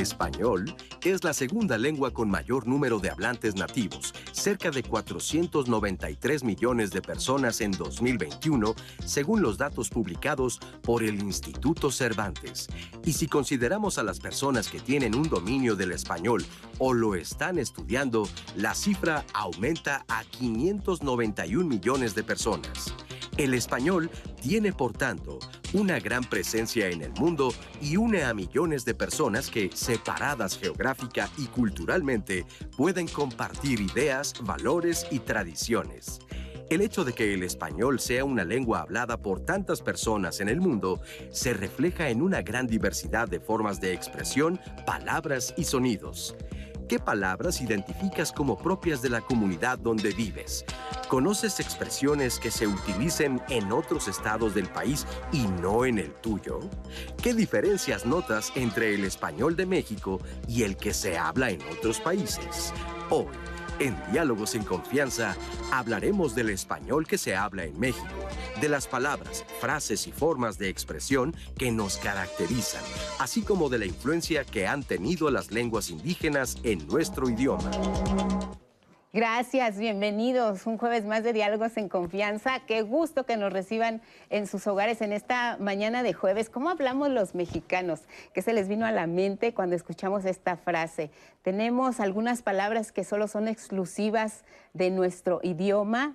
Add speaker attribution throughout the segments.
Speaker 1: Español es la segunda lengua con mayor número de hablantes nativos, cerca de 493 millones de personas en 2021, según los datos publicados por el Instituto Cervantes. Y si consideramos a las personas que tienen un dominio del español o lo están estudiando, la cifra aumenta a 591 millones de personas. El español tiene, por tanto, una gran presencia en el mundo y une a millones de personas que, separadas geográfica y culturalmente, pueden compartir ideas, valores y tradiciones. El hecho de que el español sea una lengua hablada por tantas personas en el mundo se refleja en una gran diversidad de formas de expresión, palabras y sonidos. ¿Qué palabras identificas como propias de la comunidad donde vives? ¿Conoces expresiones que se utilicen en otros estados del país y no en el tuyo? ¿Qué diferencias notas entre el español de México y el que se habla en otros países? Hoy, en Diálogos en Confianza, hablaremos del español que se habla en México, de las palabras, frases y formas de expresión que nos caracterizan, así como de la influencia que han tenido las lenguas indígenas en nuestro idioma.
Speaker 2: Gracias, bienvenidos. Un jueves más de Diálogos en Confianza. Qué gusto que nos reciban en sus hogares en esta mañana de jueves. ¿Cómo hablamos los mexicanos? ¿Qué se les vino a la mente cuando escuchamos esta frase? Tenemos algunas palabras que solo son exclusivas de nuestro idioma,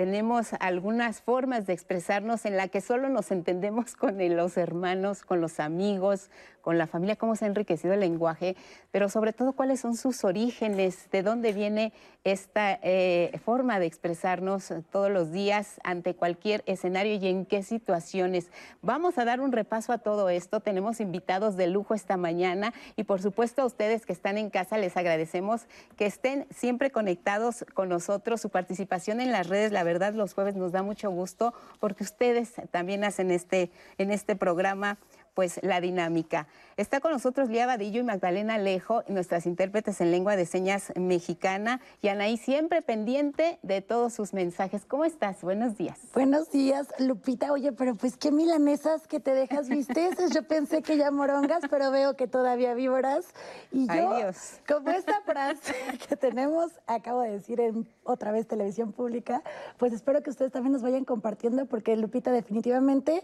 Speaker 2: tenemos algunas formas de expresarnos en la que solo nos entendemos con los hermanos, con los amigos, con la familia, cómo se ha enriquecido el lenguaje, pero sobre todo cuáles son sus orígenes, de dónde viene esta eh, forma de expresarnos todos los días ante cualquier escenario y en qué situaciones. Vamos a dar un repaso a todo esto. Tenemos invitados de lujo esta mañana y por supuesto a ustedes que están en casa les agradecemos que estén siempre conectados con nosotros. Su participación en las redes, la verdad, los jueves nos da mucho gusto porque ustedes también hacen este, en este programa pues la dinámica. Está con nosotros Lía Vadillo y Magdalena Alejo, nuestras intérpretes en lengua de señas mexicana, y Anaí siempre pendiente de todos sus mensajes. ¿Cómo estás? Buenos días.
Speaker 3: Buenos días, Lupita. Oye, pero pues qué milanesas que te dejas visteces. Yo pensé que ya morongas, pero veo que todavía víboras. Y yo, como esta frase que tenemos, acabo de decir en otra vez televisión pública, pues espero que ustedes también nos vayan compartiendo, porque Lupita definitivamente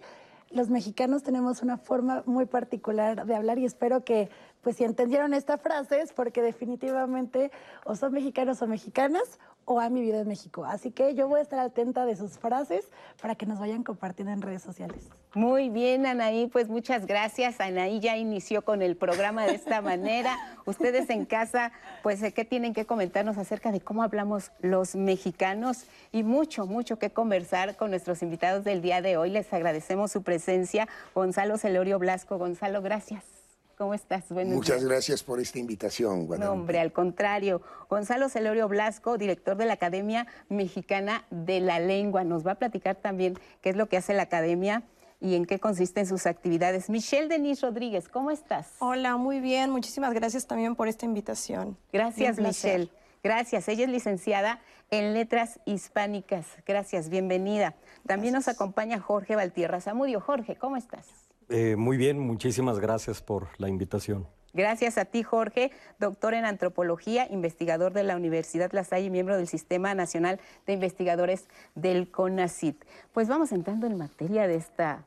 Speaker 3: los mexicanos tenemos una forma muy particular de hablar y espero que, pues si entendieron esta frase es porque definitivamente o son mexicanos o mexicanas o han vivido en México. Así que yo voy a estar atenta de sus frases para que nos vayan compartiendo en redes sociales.
Speaker 2: Muy bien, Anaí, pues muchas gracias. Anaí ya inició con el programa de esta manera. Ustedes en casa, pues, ¿qué tienen que comentarnos acerca de cómo hablamos los mexicanos? Y mucho, mucho que conversar con nuestros invitados del día de hoy. Les agradecemos su presencia. Gonzalo Celorio Blasco. Gonzalo, gracias. ¿Cómo estás?
Speaker 4: Muchas gracias por esta invitación.
Speaker 2: No, hombre, al contrario. Gonzalo Celorio Blasco, director de la Academia Mexicana de la Lengua, nos va a platicar también qué es lo que hace la Academia y en qué consisten sus actividades. Michelle Denise Rodríguez, ¿cómo estás?
Speaker 5: Hola, muy bien. Muchísimas gracias también por esta invitación.
Speaker 2: Gracias, Michelle. Gracias. Ella es licenciada en Letras Hispánicas. Gracias, bienvenida. También nos acompaña Jorge Valtierra Zamudio. Jorge, ¿cómo estás?
Speaker 6: Eh, muy bien, muchísimas gracias por la invitación.
Speaker 2: Gracias a ti, Jorge, doctor en antropología, investigador de la Universidad La Salle y miembro del Sistema Nacional de Investigadores del CONACIT. Pues vamos entrando en materia de esta,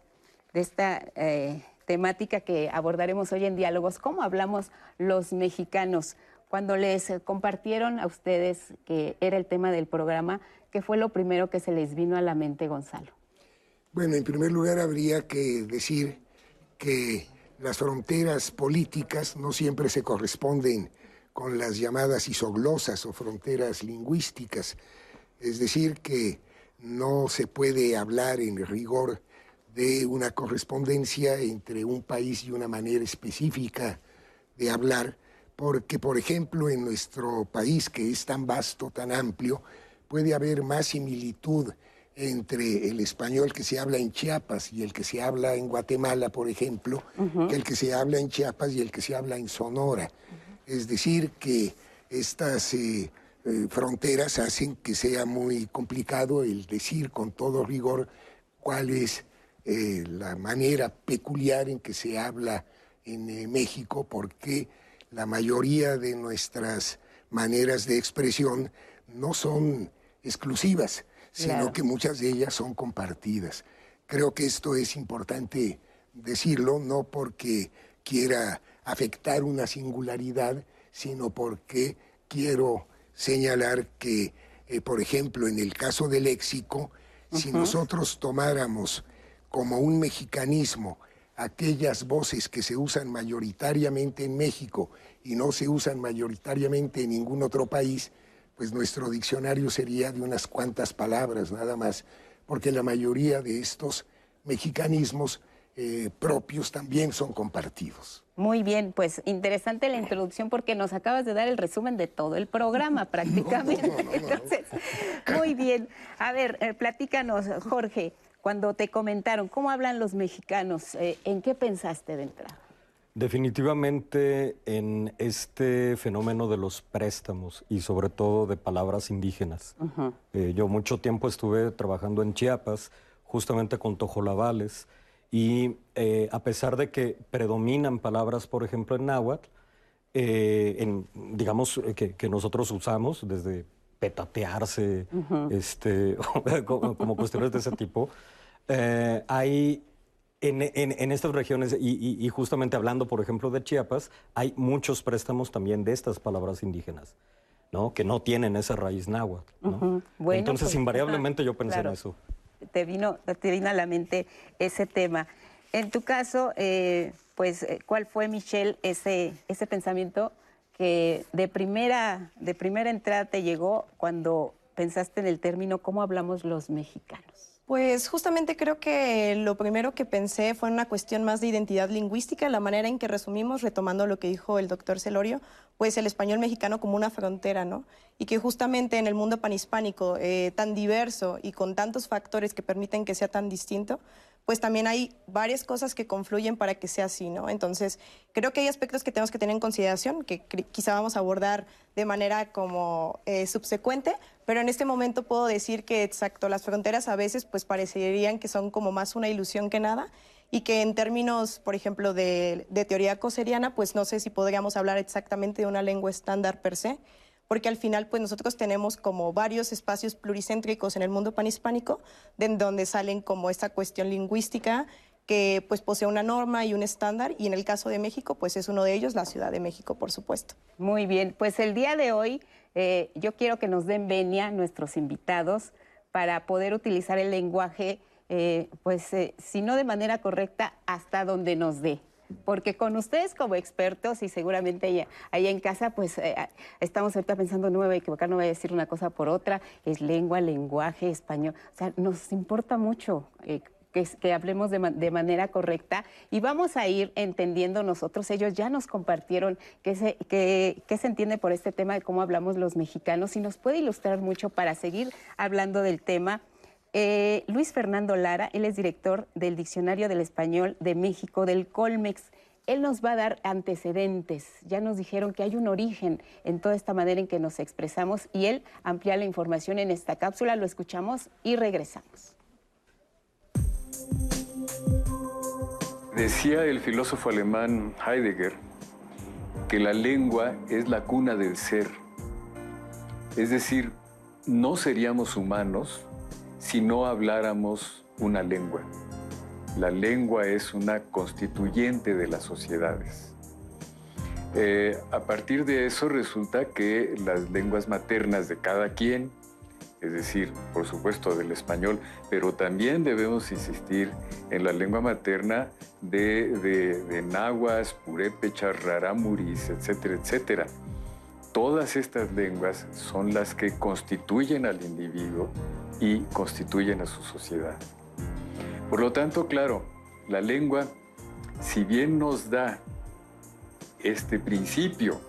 Speaker 2: de esta eh, temática que abordaremos hoy en Diálogos. ¿Cómo hablamos los mexicanos? Cuando les compartieron a ustedes que era el tema del programa, ¿qué fue lo primero que se les vino a la mente, Gonzalo?
Speaker 4: Bueno, en primer lugar habría que decir que las fronteras políticas no siempre se corresponden con las llamadas isoglosas o fronteras lingüísticas. Es decir, que no se puede hablar en rigor de una correspondencia entre un país y una manera específica de hablar, porque, por ejemplo, en nuestro país, que es tan vasto, tan amplio, puede haber más similitud entre el español que se habla en Chiapas y el que se habla en Guatemala, por ejemplo, que el que se habla en Chiapas y el que se habla en Sonora. Es decir, que estas eh, eh, fronteras hacen que sea muy complicado el decir con todo rigor cuál es eh, la manera peculiar en que se habla en México porque la mayoría de nuestras maneras de expresión no son exclusivas, sino que muchas de ellas son compartidas. Creo que esto es importante decirlo, no porque quiera afectar una singularidad, sino porque quiero señalar que, eh, por ejemplo, en el caso del léxico, si nosotros tomáramos como un mexicanismo aquellas voces que se usan mayoritariamente en México y no se usan mayoritariamente en ningún otro país, pues nuestro diccionario sería de unas cuantas palabras nada más, porque la mayoría de estos mexicanismos eh, propios también son compartidos.
Speaker 2: Muy bien, pues interesante la introducción porque nos acabas de dar el resumen de todo el programa prácticamente. Entonces, muy bien. A ver, eh, platícanos, Jorge, cuando te comentaron cómo hablan los mexicanos, eh, ¿en qué pensaste de entrada?
Speaker 6: Definitivamente en este fenómeno de los préstamos y sobre todo de palabras indígenas. Eh, yo mucho tiempo estuve trabajando en Chiapas, justamente con tojolabales, y eh, a pesar de que predominan palabras, por ejemplo, en náhuatl, en, digamos que, nosotros usamos desde petatearse, este, como, cuestiones de ese tipo, eh, hay en, estas regiones, y, justamente hablando, por ejemplo, de Chiapas, hay muchos préstamos también de estas palabras indígenas, ¿no? Que no tienen esa raíz náhuatl, Entonces, pues, invariablemente yo pensé en eso.
Speaker 2: Te vino, te vino a la mente ese tema. En tu caso, eh, pues, eh, ¿cuál fue, Michelle, ese, ese pensamiento que de primera, de primera entrada te llegó cuando pensaste en el término cómo hablamos los mexicanos?
Speaker 5: Pues justamente creo que lo primero que pensé fue una cuestión más de identidad lingüística, la manera en que resumimos, retomando lo que dijo el doctor Celorio, pues el español mexicano como una frontera, ¿no? Y que justamente en el mundo panhispánico eh, tan diverso y con tantos factores que permiten que sea tan distinto, pues también hay varias cosas que confluyen para que sea así, ¿no? Entonces, creo que hay aspectos que tenemos que tener en consideración, que quizá vamos a abordar de manera como eh, subsecuente, pero en este momento puedo decir que, exacto, las fronteras a veces pues parecerían que son como más una ilusión que nada y que en términos, por ejemplo, de, de teoría coseriana, pues no sé si podríamos hablar exactamente de una lengua estándar per se, porque al final pues nosotros tenemos como varios espacios pluricéntricos en el mundo panhispánico, de donde salen como esta cuestión lingüística que pues posee una norma y un estándar y en el caso de México pues es uno de ellos la Ciudad de México por supuesto.
Speaker 2: Muy bien, pues el día de hoy eh, yo quiero que nos den venia nuestros invitados para poder utilizar el lenguaje eh, pues eh, si no de manera correcta hasta donde nos dé porque con ustedes como expertos y seguramente allá, en casa, pues eh, estamos ahorita pensando, no me voy a equivocar, no voy a decir una cosa por otra, es lengua, lenguaje, español, o sea, nos importa mucho. Eh, que, hablemos de, manera correcta y vamos a ir entendiendo nosotros, ellos ya nos compartieron qué se, se entiende por este tema de cómo hablamos los mexicanos y nos puede ilustrar mucho para seguir hablando del tema eh, Luis Fernando Lara, él es director del Diccionario del Español de México, del Colmex. Él nos va a dar antecedentes. Ya nos dijeron que hay un origen en toda esta manera en que nos expresamos y él amplía la información en esta cápsula. Lo escuchamos y regresamos.
Speaker 7: Decía el filósofo alemán Heidegger que la lengua es la cuna del ser. Es decir, no seríamos humanos si no habláramos una lengua. La lengua es una constituyente de las sociedades. Eh, a partir de eso resulta que las lenguas maternas de cada quien, es decir, por supuesto del español, pero también debemos insistir en la lengua materna de, de, de nahuas, purépechas, rarámuris, etcétera, etcétera. Todas estas lenguas son las que constituyen al individuo y constituyen a su sociedad. Por lo tanto, claro, la lengua, si bien nos da este principio,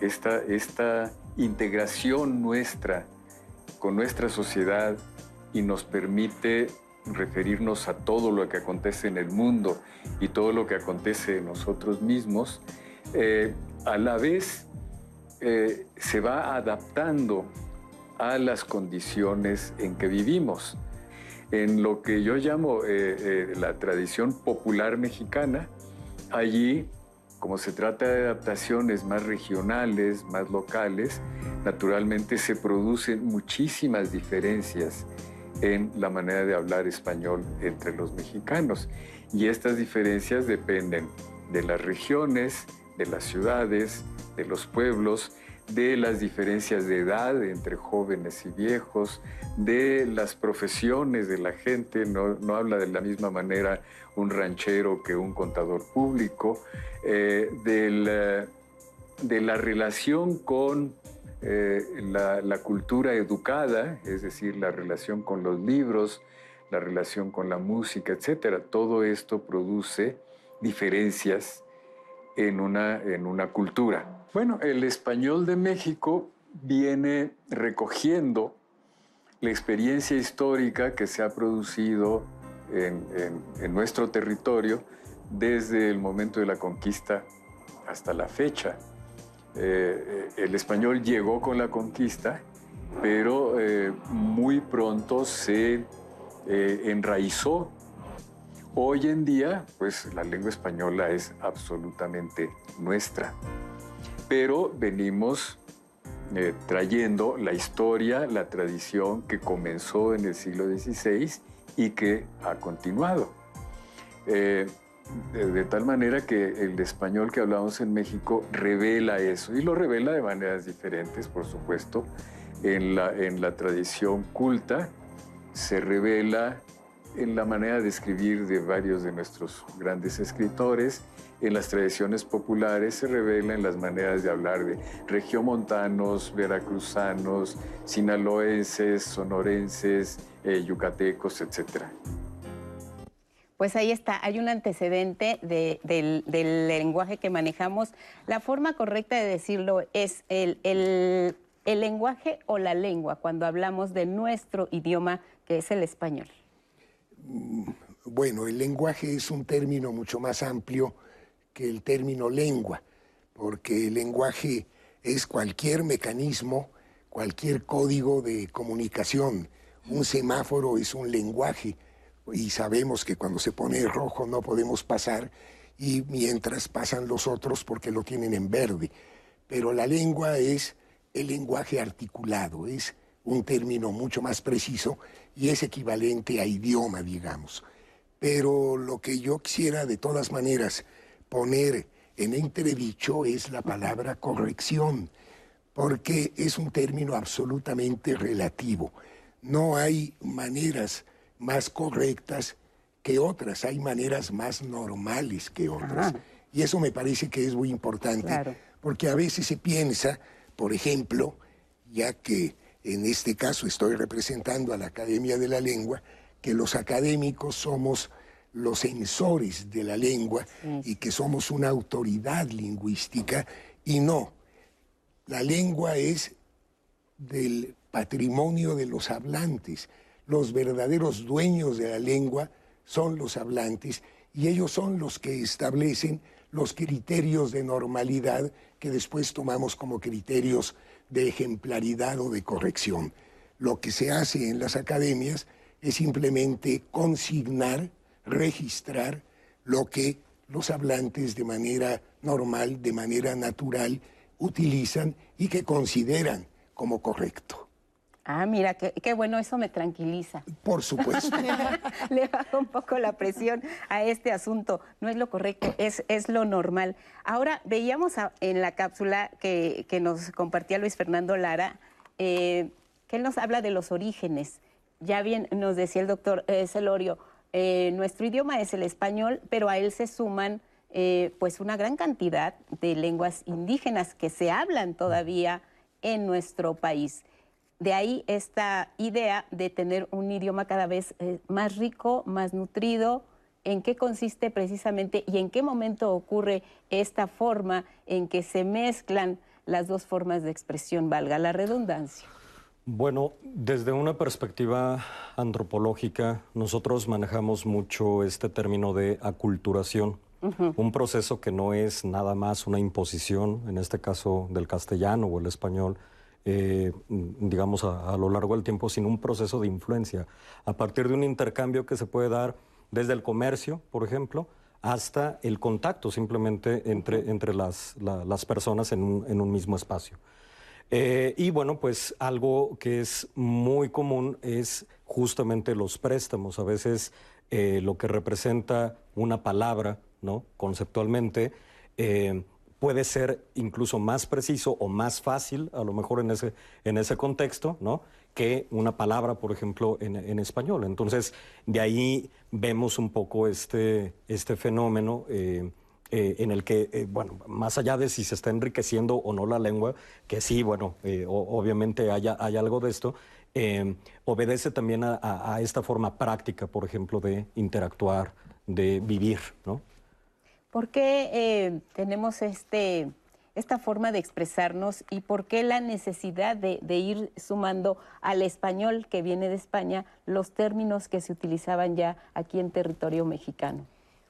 Speaker 7: esta, esta integración nuestra con nuestra sociedad y nos permite referirnos a todo lo que acontece en el mundo y todo lo que acontece en nosotros mismos, eh, a la vez eh, se va adaptando a las condiciones en que vivimos. En lo que yo llamo eh, eh, la tradición popular mexicana, allí, como se trata de adaptaciones más regionales, más locales, naturalmente se producen muchísimas diferencias en la manera de hablar español entre los mexicanos. Y estas diferencias dependen de las regiones, de las ciudades, de los pueblos, de las diferencias de edad entre jóvenes y viejos, de las profesiones de la gente, no, habla de la misma manera un ranchero que un contador público, eh, de la relación con eh, la, cultura educada, es decir, la relación con los libros, la relación con la música, etc. Todo esto produce diferencias en una, en una cultura. Bueno, el español de México viene recogiendo la experiencia histórica que se ha producido en, nuestro territorio desde el momento de la conquista hasta la fecha. Eh, el español llegó con la conquista, pero eh, muy pronto se eh, enraizó Hoy en día, pues la lengua española es absolutamente nuestra, pero venimos eh, trayendo la historia, la tradición que comenzó en el siglo XVI y que ha continuado. Eh, de, tal manera que el español que hablamos en México revela eso y lo revela de maneras diferentes, por supuesto. En la, en la tradición culta se revela en la manera de escribir de varios de nuestros grandes escritores, en las tradiciones populares se revela en las maneras de hablar de regiomontanos, veracruzanos, sinaloenses, sonorenses, eh, yucatecos, etc.
Speaker 2: Pues ahí está, hay un antecedente del, lenguaje que manejamos. La forma correcta de decirlo es el, el lenguaje o la lengua cuando hablamos de nuestro idioma, que es el español.
Speaker 4: Bueno, el lenguaje es un término mucho más amplio que el término lengua, porque el lenguaje es cualquier mecanismo, cualquier código de comunicación. Un semáforo es un lenguaje y sabemos que cuando se pone rojo no podemos pasar y mientras pasan los otros porque lo tienen en verde. Pero la lengua es el lenguaje articulado, es un término mucho más preciso y es equivalente a idioma, digamos. Pero lo que yo quisiera de todas maneras poner en entredicho es la palabra corrección, porque es un término absolutamente relativo. No hay maneras más correctas que otras, hay maneras más normales que otras. Y eso me parece que es muy importante, porque a veces se piensa, por ejemplo, ya que en este caso estoy representando a la Academia de la Lengua, que los académicos somos los censores de la lengua y que somos una autoridad lingüística y no. La lengua es del patrimonio de los hablantes. Los verdaderos dueños de la lengua son los hablantes y ellos son los que establecen los criterios de normalidad que después tomamos como criterios de ejemplaridad o de corrección. Lo que se hace en las academias es simplemente consignar, registrar lo que los hablantes de manera normal, de manera natural, utilizan y que consideran como correcto.
Speaker 2: Ah, mira, qué, bueno, eso me tranquiliza.
Speaker 4: Por supuesto.
Speaker 2: Le baja un poco la presión a este asunto. No es lo correcto, es, es lo normal. Ahora, veíamos en la cápsula que, nos compartía Luis Fernando Lara, eh, que él nos habla de los orígenes. Ya bien nos decía el doctor eh, Celorio, eh, nuestro idioma es el español, pero a él se suman pues una gran cantidad de lenguas indígenas que se hablan todavía en nuestro país. De ahí esta idea de tener un idioma cada vez eh, más rico, más nutrido, en qué consiste precisamente y en qué momento ocurre esta forma en que se mezclan las dos formas de expresión, valga la redundancia.
Speaker 6: Bueno, desde una perspectiva antropológica, nosotros manejamos mucho este término de aculturación, un proceso que no es nada más una imposición, en este caso del castellano o el español, eh, digamos, a, lo largo del tiempo, sin un proceso de influencia, a partir de un intercambio que se puede dar desde el comercio, por ejemplo, hasta el contacto simplemente entre, entre las, las personas en un, en un, mismo espacio. Eh, y bueno, pues algo que es muy común es justamente los préstamos. A veces eh, lo que representa una palabra, ¿no? Conceptualmente, eh, puede ser incluso más preciso o más fácil, a lo mejor en ese, en ese contexto, ¿no? que una palabra, por ejemplo, en, español. Entonces, de ahí vemos un poco este, este fenómeno eh, eh, en el que, eh, bueno, más allá de si se está enriqueciendo o no la lengua, que sí, bueno, obviamente hay, hay, algo de esto, obedece también a, a, esta forma práctica, por ejemplo, de interactuar, de vivir, ¿no?
Speaker 2: ¿Por qué tenemos este esta forma de expresarnos y por qué la necesidad de, ir sumando al español que viene de España los términos que se utilizaban ya aquí en territorio mexicano.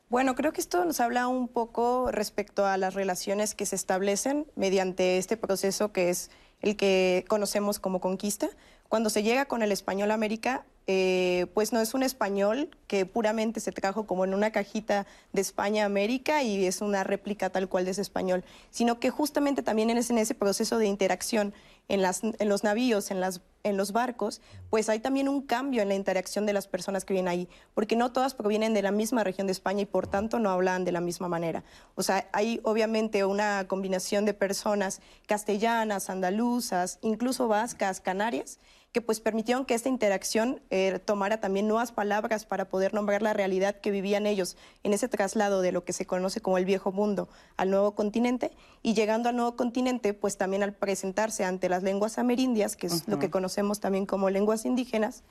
Speaker 5: Bueno, creo que esto nos habla un poco respecto a las relaciones que se establecen mediante este proceso que es el que conocemos como conquista. Cuando se llega con el español a América, eh, pues no es un español que puramente se trajo como en una cajita de España a América y es una réplica tal cual de ese español, sino que justamente también ese, en ese proceso de interacción en, los navíos, en, en los barcos, pues hay también un cambio en la interacción de las personas que vienen ahí, porque no todas provienen de la misma región de España y por tanto no hablan de la misma manera. O sea, hay obviamente una combinación de personas castellanas, andaluzas, incluso vascas, canarias, que pues permitieron que esta interacción eh, tomara también nuevas palabras para poder nombrar la realidad que vivían ellos en ese traslado de lo que se conoce como el viejo mundo al nuevo continente y llegando al nuevo continente pues también al presentarse ante las lenguas amerindias, que es lo que conocemos también como lenguas indígenas,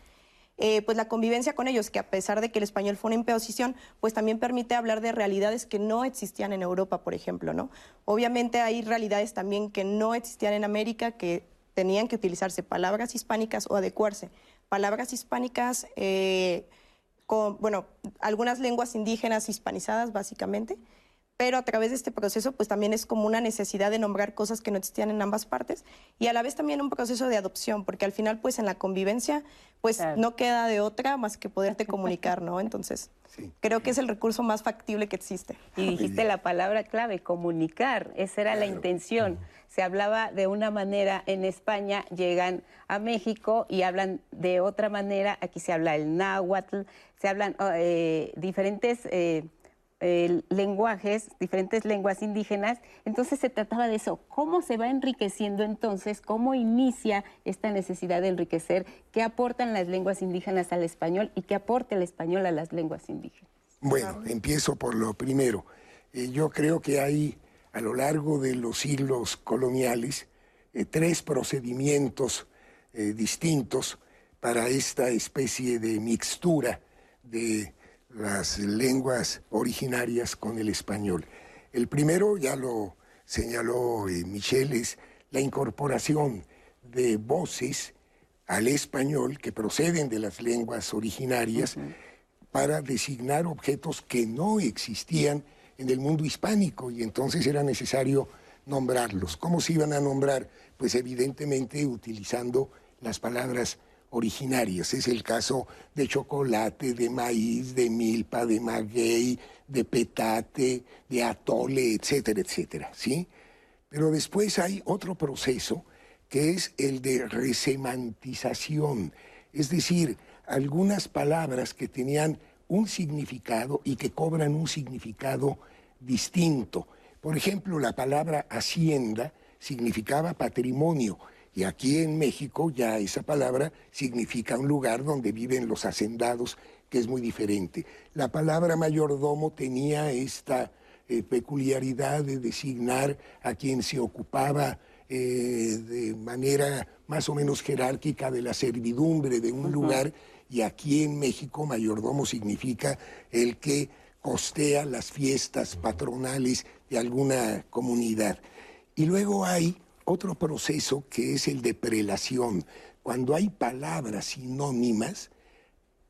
Speaker 5: eh, pues la convivencia con ellos, que a pesar de que el español fue una imposición, pues también permite hablar de realidades que no existían en Europa, por ejemplo, ¿no? Obviamente hay realidades también que no existían en América, que tenían que utilizarse palabras hispánicas o adecuarse. Palabras hispánicas, eh, con, bueno, algunas lenguas indígenas hispanizadas básicamente, pero a través de este proceso pues también es como una necesidad de nombrar cosas que no existían en ambas partes y a la vez también un proceso de adopción, porque al final pues en la convivencia pues no queda de otra más que poderte comunicar, ¿no? Entonces creo que es el recurso más factible que existe.
Speaker 2: Y dijiste la palabra clave, comunicar, esa era la intención. Se hablaba de una manera en España, llegan a México y hablan de otra manera, aquí se habla el náhuatl, se hablan oh, eh, diferentes... Eh, lenguajes, diferentes lenguas indígenas. Entonces se trataba de eso. ¿Cómo se va enriqueciendo entonces? ¿Cómo inicia esta necesidad de enriquecer? ¿Qué aportan las lenguas indígenas al español y qué aporta el español a las lenguas indígenas?
Speaker 4: Bueno, empiezo por lo primero. Eh, yo creo que hay a lo largo de los siglos coloniales eh, tres procedimientos eh, distintos para esta especie de mixtura de las lenguas originarias con el español. El primero, ya lo señaló eh, Michel, es la incorporación de voces al español que proceden de las lenguas originarias para designar objetos que no existían en el mundo hispánico y entonces era necesario nombrarlos. ¿Cómo se iban a nombrar? Pues evidentemente utilizando las palabras originarias. Es el caso de chocolate, de maíz, de milpa, de maguey, de petate, de atole, etcétera, etcétera, ¿sí? Pero después hay otro proceso que es el de resemantización, es decir, algunas palabras que tenían un significado y que cobran un significado distinto. Por ejemplo, la palabra hacienda significaba patrimonio, y aquí en México ya esa palabra significa un lugar donde viven los hacendados, que es muy diferente. La palabra mayordomo tenía esta eh, peculiaridad de designar a quien se ocupaba eh, de manera más o menos jerárquica de la servidumbre de un lugar y aquí en México mayordomo significa el que costea las fiestas patronales de alguna comunidad. Y luego hay otro proceso que es el de prelación. Cuando hay palabras sinónimas,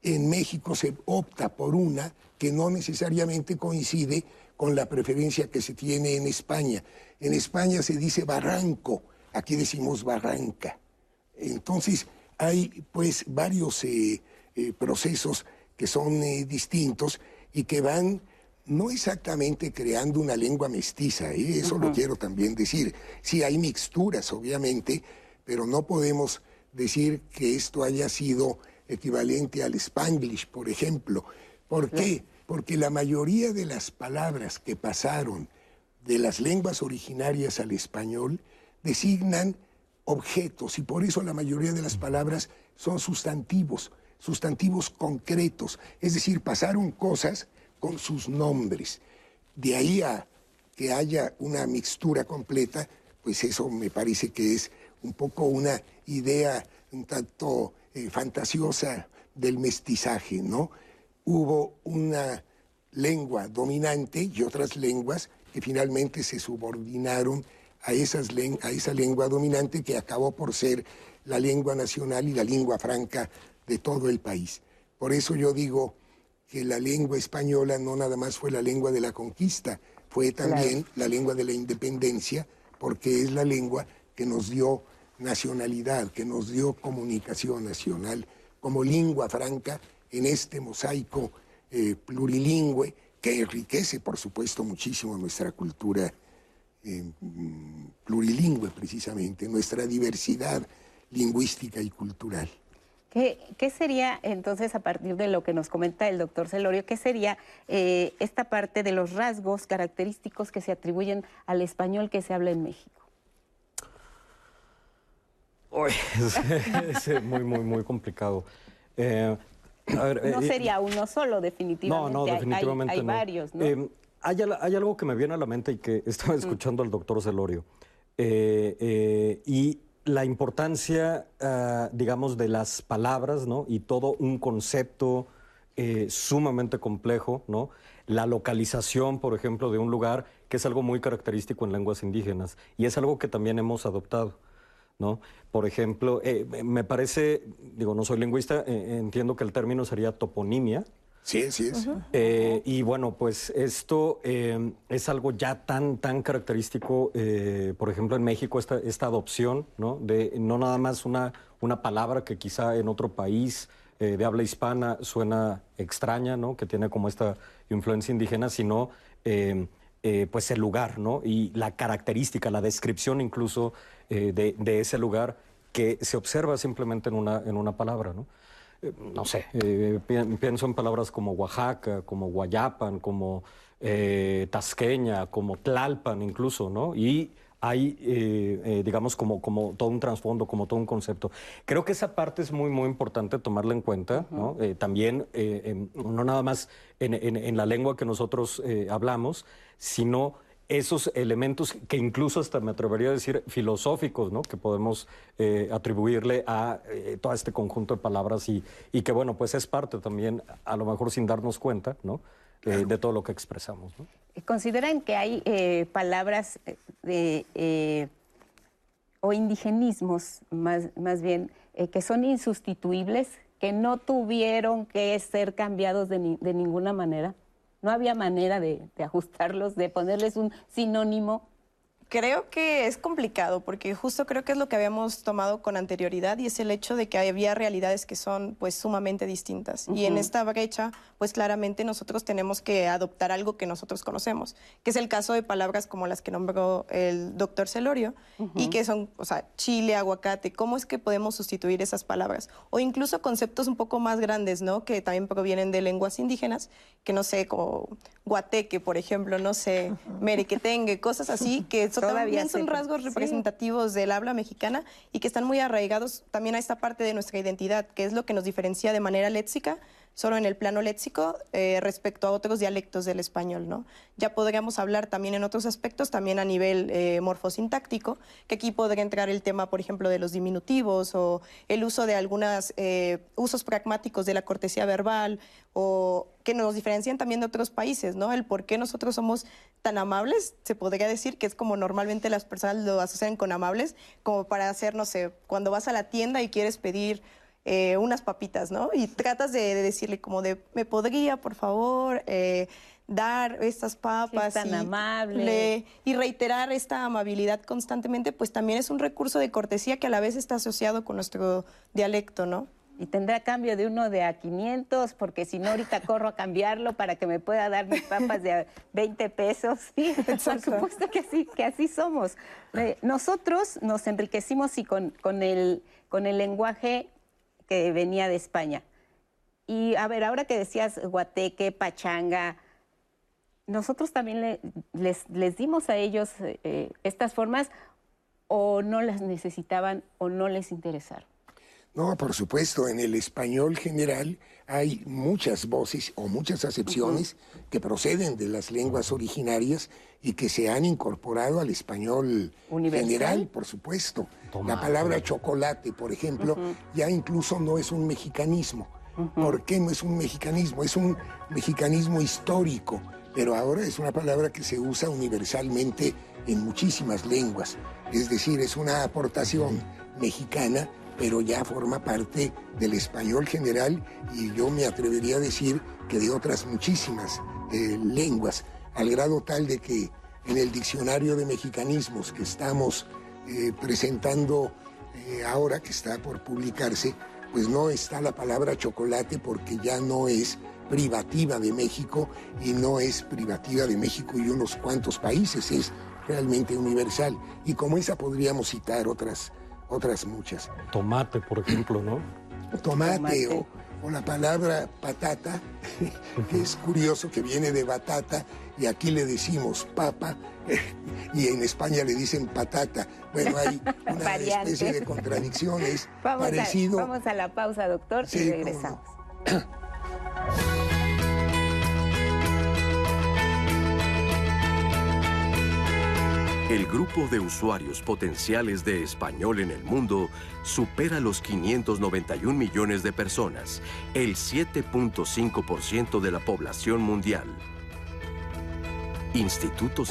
Speaker 4: en México se opta por una que no necesariamente coincide con la preferencia que se tiene en España. En España se dice barranco, aquí decimos barranca. Entonces hay pues varios eh, eh, procesos que son eh, distintos y que van no exactamente creando una lengua mestiza, eso lo quiero también decir. Sí, hay mixturas, obviamente, pero no podemos decir que esto haya sido equivalente al spanglish, por ejemplo. ¿Por qué? Porque la mayoría de las palabras que pasaron de las lenguas originarias al español designan objetos y por eso la mayoría de las palabras son sustantivos, sustantivos concretos, es decir, pasaron cosas con sus nombres. De ahí a que haya una mixtura completa, pues eso me parece que es un poco una idea un tanto eh, fantasiosa del mestizaje, ¿no? Hubo una lengua dominante y otras lenguas que finalmente se subordinaron a, esas a esa lengua dominante que acabó por ser la lengua nacional y la lengua franca de todo el país. Por eso yo digo que la lengua española no nada más fue la lengua de la conquista, fue también la lengua de la independencia, porque es la lengua que nos dio nacionalidad, que nos dio comunicación nacional como lengua franca en este mosaico eh, plurilingüe que enriquece, por supuesto, muchísimo nuestra cultura eh, mm, plurilingüe, precisamente, nuestra diversidad lingüística y cultural.
Speaker 2: ¿Qué, sería entonces, a partir de lo que nos comenta el doctor Celorio, qué sería eh, esta parte de los rasgos característicos que se atribuyen al español que se habla en México?
Speaker 6: es, muy, muy, muy complicado.
Speaker 2: Eh, no eh, sería uno solo, definitivamente.
Speaker 6: No, no, definitivamente
Speaker 2: hay, varios, ¿no?
Speaker 6: Hay, hay, algo que me viene a la mente y que estaba escuchando al doctor Celorio. y la importancia, ah, digamos, de las palabras, ¿no? Y todo un concepto eh, sumamente complejo, ¿no? La localización, por ejemplo, de un lugar, que es algo muy característico en lenguas indígenas y es algo que también hemos adoptado. ¿No? Por ejemplo, eh, me parece, digo, no soy lingüista, eh, entiendo que el término sería toponimia,
Speaker 4: Sí, sí es.
Speaker 6: Eh, y bueno, pues esto eh, es algo ya tan, tan característico, eh, por ejemplo, en México, esta, esta adopción, ¿no? De no nada más una, una palabra que quizá en otro país de habla hispana suena extraña, ¿no? Que tiene como esta influencia indígena, sino pues el lugar, ¿no? Y la característica, la descripción incluso de, de, ese lugar que se observa simplemente en una, en una palabra, ¿no? No sé, eh, pienso en palabras como Oaxaca, como Guayapan, como eh, Tasqueña, como Tlalpan incluso, ¿no? Y hay, eh, digamos, como, como todo un trasfondo, como todo un concepto. Creo que esa parte es muy, muy importante tomarla en cuenta, ¿no? también, no nada más en, la lengua que nosotros hablamos, sino esos elementos que incluso hasta me atrevería a decir filosóficos, ¿no? Que podemos eh, atribuirle a eh, todo este conjunto de palabras y, y, que, bueno, pues es parte también, a lo mejor sin darnos cuenta, ¿no? Eh, de todo lo que expresamos. ¿no?
Speaker 2: ¿Consideran que hay palabras de, o indigenismos, más, más bien, que son insustituibles, que no tuvieron que ser cambiados de, de ninguna manera? No había manera de, ajustarlos, de ponerles un sinónimo
Speaker 5: Creo que es complicado porque justo creo que es lo que habíamos tomado con anterioridad y es el hecho de que había realidades que son pues sumamente distintas. Y en esta brecha pues claramente nosotros tenemos que adoptar algo que nosotros conocemos, que es el caso de palabras como las que nombró el doctor Celorio y que son, o sea, chile, aguacate, ¿cómo es que podemos sustituir esas palabras? O incluso conceptos un poco más grandes, ¿no? Que también provienen de lenguas indígenas, que no sé, como guateque, por ejemplo, no sé, merequetengue, cosas así que también son rasgos representativos del habla mexicana y que están muy arraigados también a esta parte de nuestra identidad, que es lo que nos diferencia de manera léxica solo en el plano léxico eh, respecto a otros dialectos del español. ¿no? Ya podríamos hablar también en otros aspectos, también a nivel eh, morfosintáctico, que aquí podría entrar el tema, por ejemplo, de los diminutivos o el uso de algunos eh, usos pragmáticos de la cortesía verbal o que nos diferencian también de otros países, ¿no? El por qué nosotros somos tan amables, se podría decir que es como normalmente las personas lo asocian con amables, como para hacer, no sé, cuando vas a la tienda y quieres pedir eh, unas papitas, ¿no? Y tratas de, decirle como de, ¿me podría, por favor, eh, dar estas papas?
Speaker 2: tan amable.
Speaker 5: y reiterar esta amabilidad constantemente, pues también es un recurso de cortesía que a la vez está asociado con nuestro dialecto, ¿no?
Speaker 2: y tendrá cambio de uno de a 500, porque si no ahorita corro a cambiarlo para que me pueda dar mis papas de 20 pesos. Sí, por supuesto que así, que así somos. Eh, nosotros nos enriquecimos y con, con, el, con el lenguaje que venía de España. Y a ver, ahora que decías guateque, pachanga, nosotros también les, les, dimos a ellos eh, estas formas o no las necesitaban o no les interesaron.
Speaker 4: No, por supuesto, en el español general hay muchas voces o muchas acepciones que proceden de las lenguas originarias y que se han incorporado al español general, por supuesto. La palabra chocolate, por ejemplo, ya incluso no es un mexicanismo. ¿Por qué no es un mexicanismo? Es un mexicanismo histórico, pero ahora es una palabra que se usa universalmente en muchísimas lenguas. Es decir, es una aportación mexicana pero ya forma parte del español general y yo me atrevería a decir que de otras muchísimas eh, lenguas, al grado tal de que en el diccionario de mexicanismos que estamos eh, presentando eh, ahora, que está por publicarse, pues no está la palabra chocolate porque ya no es privativa de México y no es privativa de México y unos cuantos países, es realmente universal. Y como esa podríamos citar otras otras muchas.
Speaker 6: Tomate, por ejemplo, ¿no?
Speaker 4: Tomate, O, la palabra patata, que es curioso que viene de batata y aquí le decimos papa y en España le dicen patata. Bueno, hay una especie de contradicciones.
Speaker 2: Vamos, parecido. A, vamos a la pausa, doctor, y regresamos.
Speaker 1: El grupo de usuarios potenciales de español en el mundo supera los 591 millones de personas, el 7.5% de la población mundial. Instituto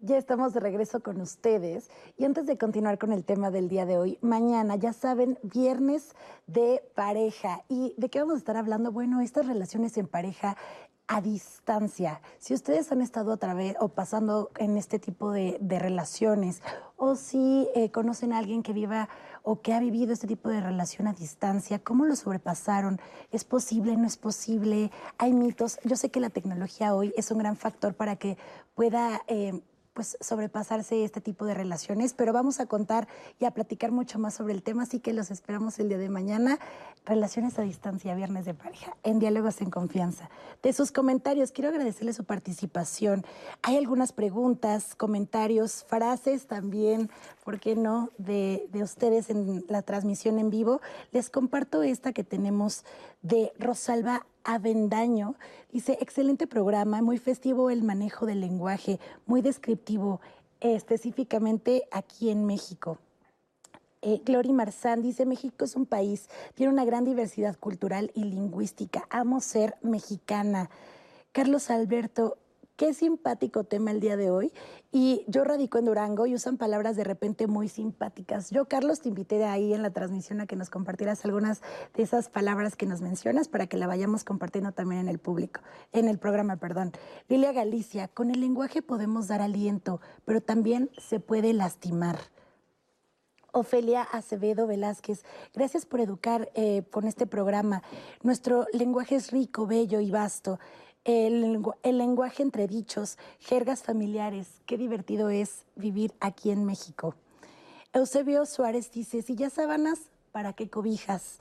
Speaker 3: Ya estamos de regreso con ustedes y antes de continuar con el tema del día de hoy, mañana ya saben, viernes de pareja. ¿Y de qué vamos a estar hablando? Bueno, estas relaciones en pareja a distancia. Si ustedes han estado otra vez o pasando en este tipo de, relaciones o si eh, conocen a alguien que viva o que ha vivido este tipo de relación a distancia, ¿cómo lo sobrepasaron? ¿Es posible? ¿No es posible? ¿Hay mitos? Yo sé que la tecnología hoy es un gran factor para que pueda... Eh, pues sobrepasarse este tipo de relaciones, pero vamos a contar y a platicar mucho más sobre el tema, así que los esperamos el día de mañana. Relaciones a distancia, viernes de pareja, en diálogos en confianza. De sus comentarios, quiero agradecerles su participación. Hay algunas preguntas, comentarios, frases también, ¿por qué no?, de, de ustedes en la transmisión en vivo. Les comparto esta que tenemos de Rosalba Avendaño. Dice, excelente programa, muy festivo el manejo del lenguaje, muy descriptivo, específicamente aquí en México. Eh, Glory Marzán dice, México es un país, tiene una gran diversidad cultural y lingüística. Amo ser mexicana. Carlos Alberto, Qué simpático tema el día de hoy. Y yo radico en Durango y usan palabras de repente muy simpáticas. Yo, Carlos, te invité de ahí en la transmisión a que nos compartieras algunas de esas palabras que nos mencionas para que la vayamos compartiendo también en el público, en el programa, perdón. Lilia Galicia, con el lenguaje podemos dar aliento, pero también se puede lastimar. Ofelia Acevedo Velázquez, gracias por educar eh, con este programa. Nuestro lenguaje es rico, bello y vasto el, lenguaje entre dichos, jergas familiares. Qué divertido es vivir aquí en México. Eusebio Suárez dice, si ya sábanas, ¿para qué cobijas?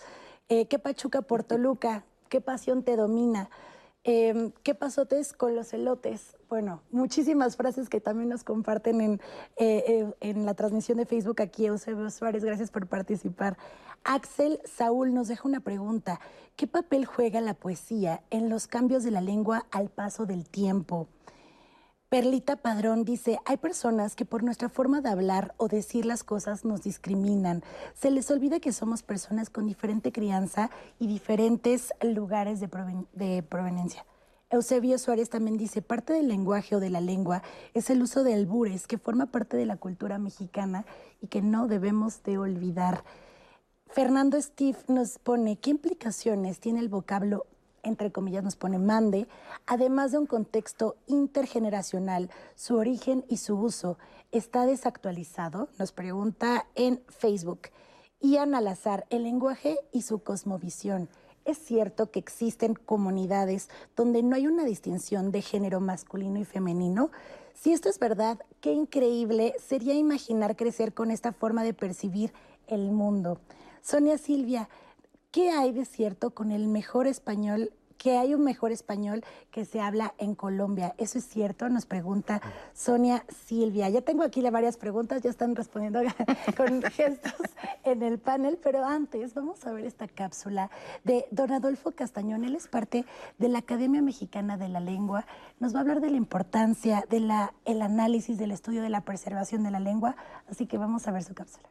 Speaker 3: Eh, ¿Qué pachuca por Toluca? ¿Qué pasión te domina? Eh, ¿Qué pasotes con los elotes? Bueno, muchísimas frases que también nos comparten en, eh, en la transmisión de Facebook aquí, Eusebio Suárez. Gracias por participar. Axel Saúl nos deja una pregunta. ¿Qué papel juega la poesía en los cambios de la lengua al paso del tiempo? Perlita Padrón dice, hay personas que por nuestra forma de hablar o decir las cosas nos discriminan. Se les olvida que somos personas con diferente crianza y diferentes lugares de, proveniencia. Eusebio Suárez también dice, parte del lenguaje o de la lengua es el uso de albures que forma parte de la cultura mexicana y que no debemos de olvidar. Fernando Steve nos pone, ¿qué implicaciones tiene el vocablo entre comillas nos pone mande, además de un contexto intergeneracional, su origen y su uso está desactualizado, nos pregunta en Facebook. Ian Alazar, el lenguaje y su cosmovisión. Es cierto que existen comunidades donde no hay una distinción de género masculino y femenino. Si esto es verdad, qué increíble sería imaginar crecer con esta forma de percibir el mundo. Sonia Silvia, ¿qué hay de cierto con el mejor español que hay un mejor español que se habla en Colombia. ¿Eso es cierto? Nos pregunta Sonia Silvia. Ya tengo aquí varias preguntas, ya están respondiendo con gestos en el panel, pero antes vamos a ver esta cápsula de don Adolfo Castañón. Él es parte de la Academia Mexicana de la Lengua. Nos va a hablar de la importancia del el análisis, del estudio de la preservación de la lengua. Así que vamos a ver su cápsula.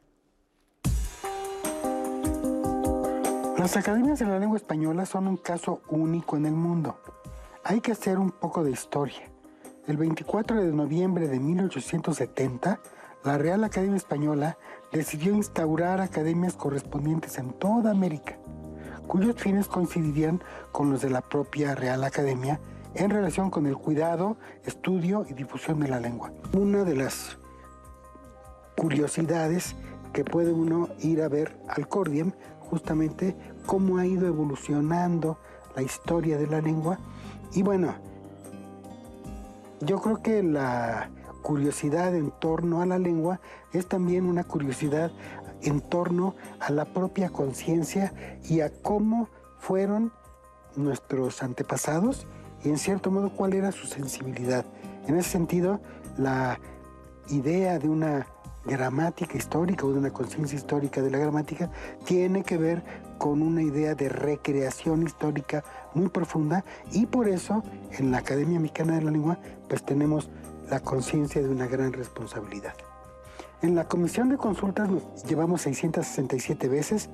Speaker 8: Las academias de la lengua española son un caso único en el mundo. Hay que hacer un poco de historia. El 24 de noviembre de 1870, la Real Academia Española decidió instaurar academias correspondientes en toda América, cuyos fines coincidirían con los de la propia Real Academia en relación con el cuidado, estudio y difusión de la lengua. Una de las curiosidades que puede uno ir a ver al Cordium justamente cómo ha ido evolucionando la historia de la lengua. Y bueno, yo creo que la curiosidad en torno a la lengua es también una curiosidad en torno a la propia conciencia y a cómo fueron nuestros antepasados y en cierto modo cuál era su sensibilidad. En ese sentido, la idea de una gramática histórica o de una conciencia histórica de la gramática tiene que ver con una idea de recreación histórica muy profunda y por eso en la Academia Mexicana de la Lengua pues tenemos la conciencia de una gran responsabilidad. En la comisión de consultas nos llevamos 667 veces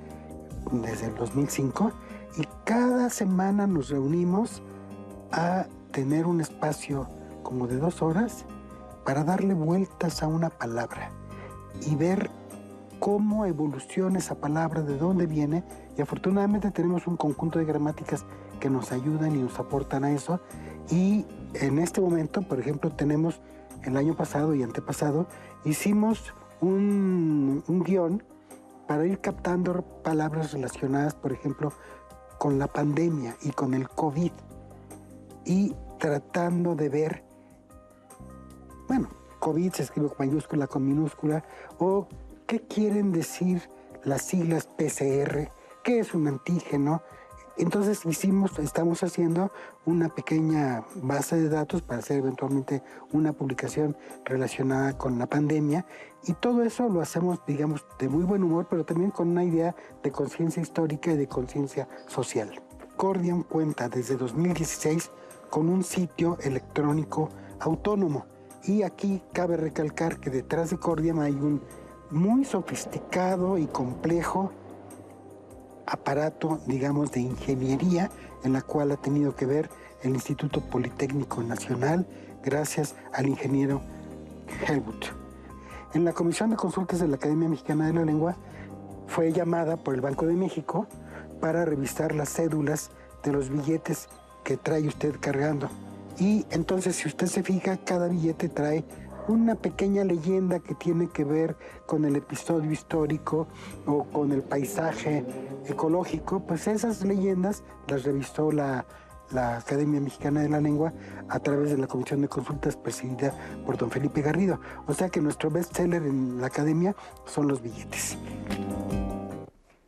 Speaker 8: desde el 2005 y cada semana nos reunimos a tener un espacio como de dos horas para darle vueltas a una palabra y ver cómo evoluciona esa palabra, de dónde viene. Y afortunadamente tenemos un conjunto de gramáticas que nos ayudan y nos aportan a eso. Y en este momento, por ejemplo, tenemos el año pasado y antepasado, hicimos un, guion para ir captando palabras relacionadas, por ejemplo, con la pandemia y con el COVID. Y tratando de ver, bueno, COVID se escribe con mayúscula, con minúscula, o qué quieren decir las siglas PCR, qué es un antígeno. Entonces hicimos, estamos haciendo una pequeña base de datos para hacer eventualmente una publicación relacionada con la pandemia y todo eso lo hacemos, digamos, de muy buen humor, pero también con una idea de conciencia histórica y de conciencia social. Cordian cuenta desde 2016 con un sitio electrónico autónomo y aquí cabe recalcar que detrás de Cordiam hay un muy sofisticado y complejo aparato, digamos, de ingeniería en la cual ha tenido que ver el Instituto Politécnico Nacional gracias al ingeniero Helmut. En la Comisión de Consultas de la Academia Mexicana de la Lengua fue llamada por el Banco de México para revisar las cédulas de los billetes que trae usted cargando. Y entonces si usted se fija, cada billete trae una pequeña leyenda que tiene que ver con el episodio histórico o con el paisaje ecológico, pues esas leyendas las revisó la, la Academia Mexicana de la Lengua a través de la Comisión de Consultas presidida por don Felipe Garrido. O sea que nuestro bestseller en la Academia son los billetes.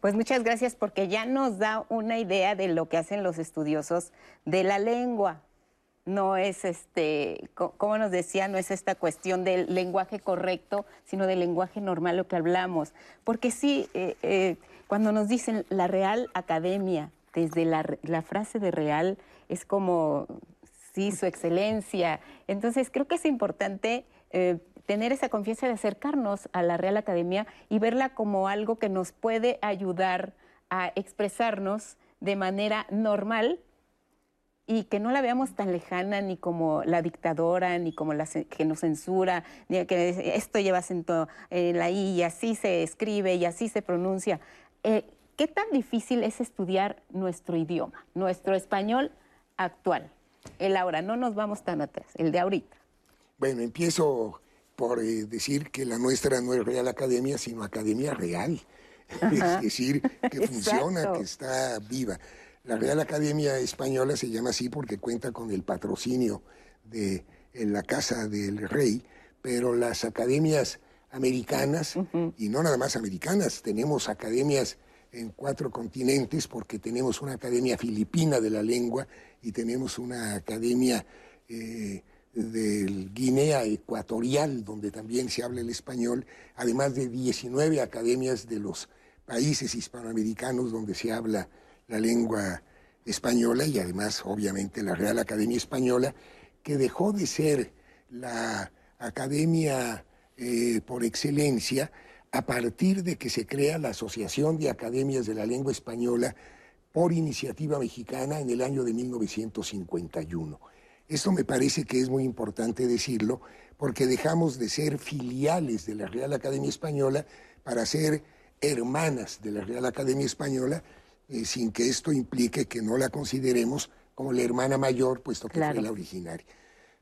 Speaker 2: Pues muchas gracias porque ya nos da una idea de lo que hacen los estudiosos de la lengua no es este, como nos decía, no es esta cuestión del lenguaje correcto, sino del lenguaje normal lo que hablamos. Porque sí, eh, eh, cuando nos dicen la Real Academia, desde la, frase de Real es como, sí, su excelencia. Entonces creo que es importante eh, tener esa confianza de acercarnos a la Real Academia y verla como algo que nos puede ayudar a expresarnos de manera normal y que no la veamos tan lejana ni como la dictadora, ni como la que nos censura, ni que esto lleva acento en la I y así se escribe y así se pronuncia. Eh, ¿qué tan difícil es estudiar nuestro idioma, nuestro español actual? El ahora, no nos vamos tan atrás, el de ahorita.
Speaker 4: Bueno, empiezo por eh, decir que la nuestra no es Real Academia, sino Academia Real. Es decir, que funciona, que está viva. La Real Academia Española se llama así porque cuenta con el patrocinio de la Casa del Rey, pero las academias americanas, y no nada más americanas, tenemos academias en cuatro continentes porque tenemos una academia filipina de la lengua y tenemos una academia eh, del Guinea Ecuatorial, donde también se habla el español, además de 19 academias de los países hispanoamericanos donde se habla la lengua española y además, obviamente, la Real Academia Española, que dejó de ser la academia eh, por excelencia a partir de que se crea la Asociación de Academias de la Lengua Española por iniciativa mexicana en el año de 1951. Esto me parece que es muy importante decirlo porque dejamos de ser filiales de la Real Academia Española para ser hermanas de la Real Academia Española, eh, sin que esto implique que no la consideremos como la hermana mayor, puesto que fue la originaria.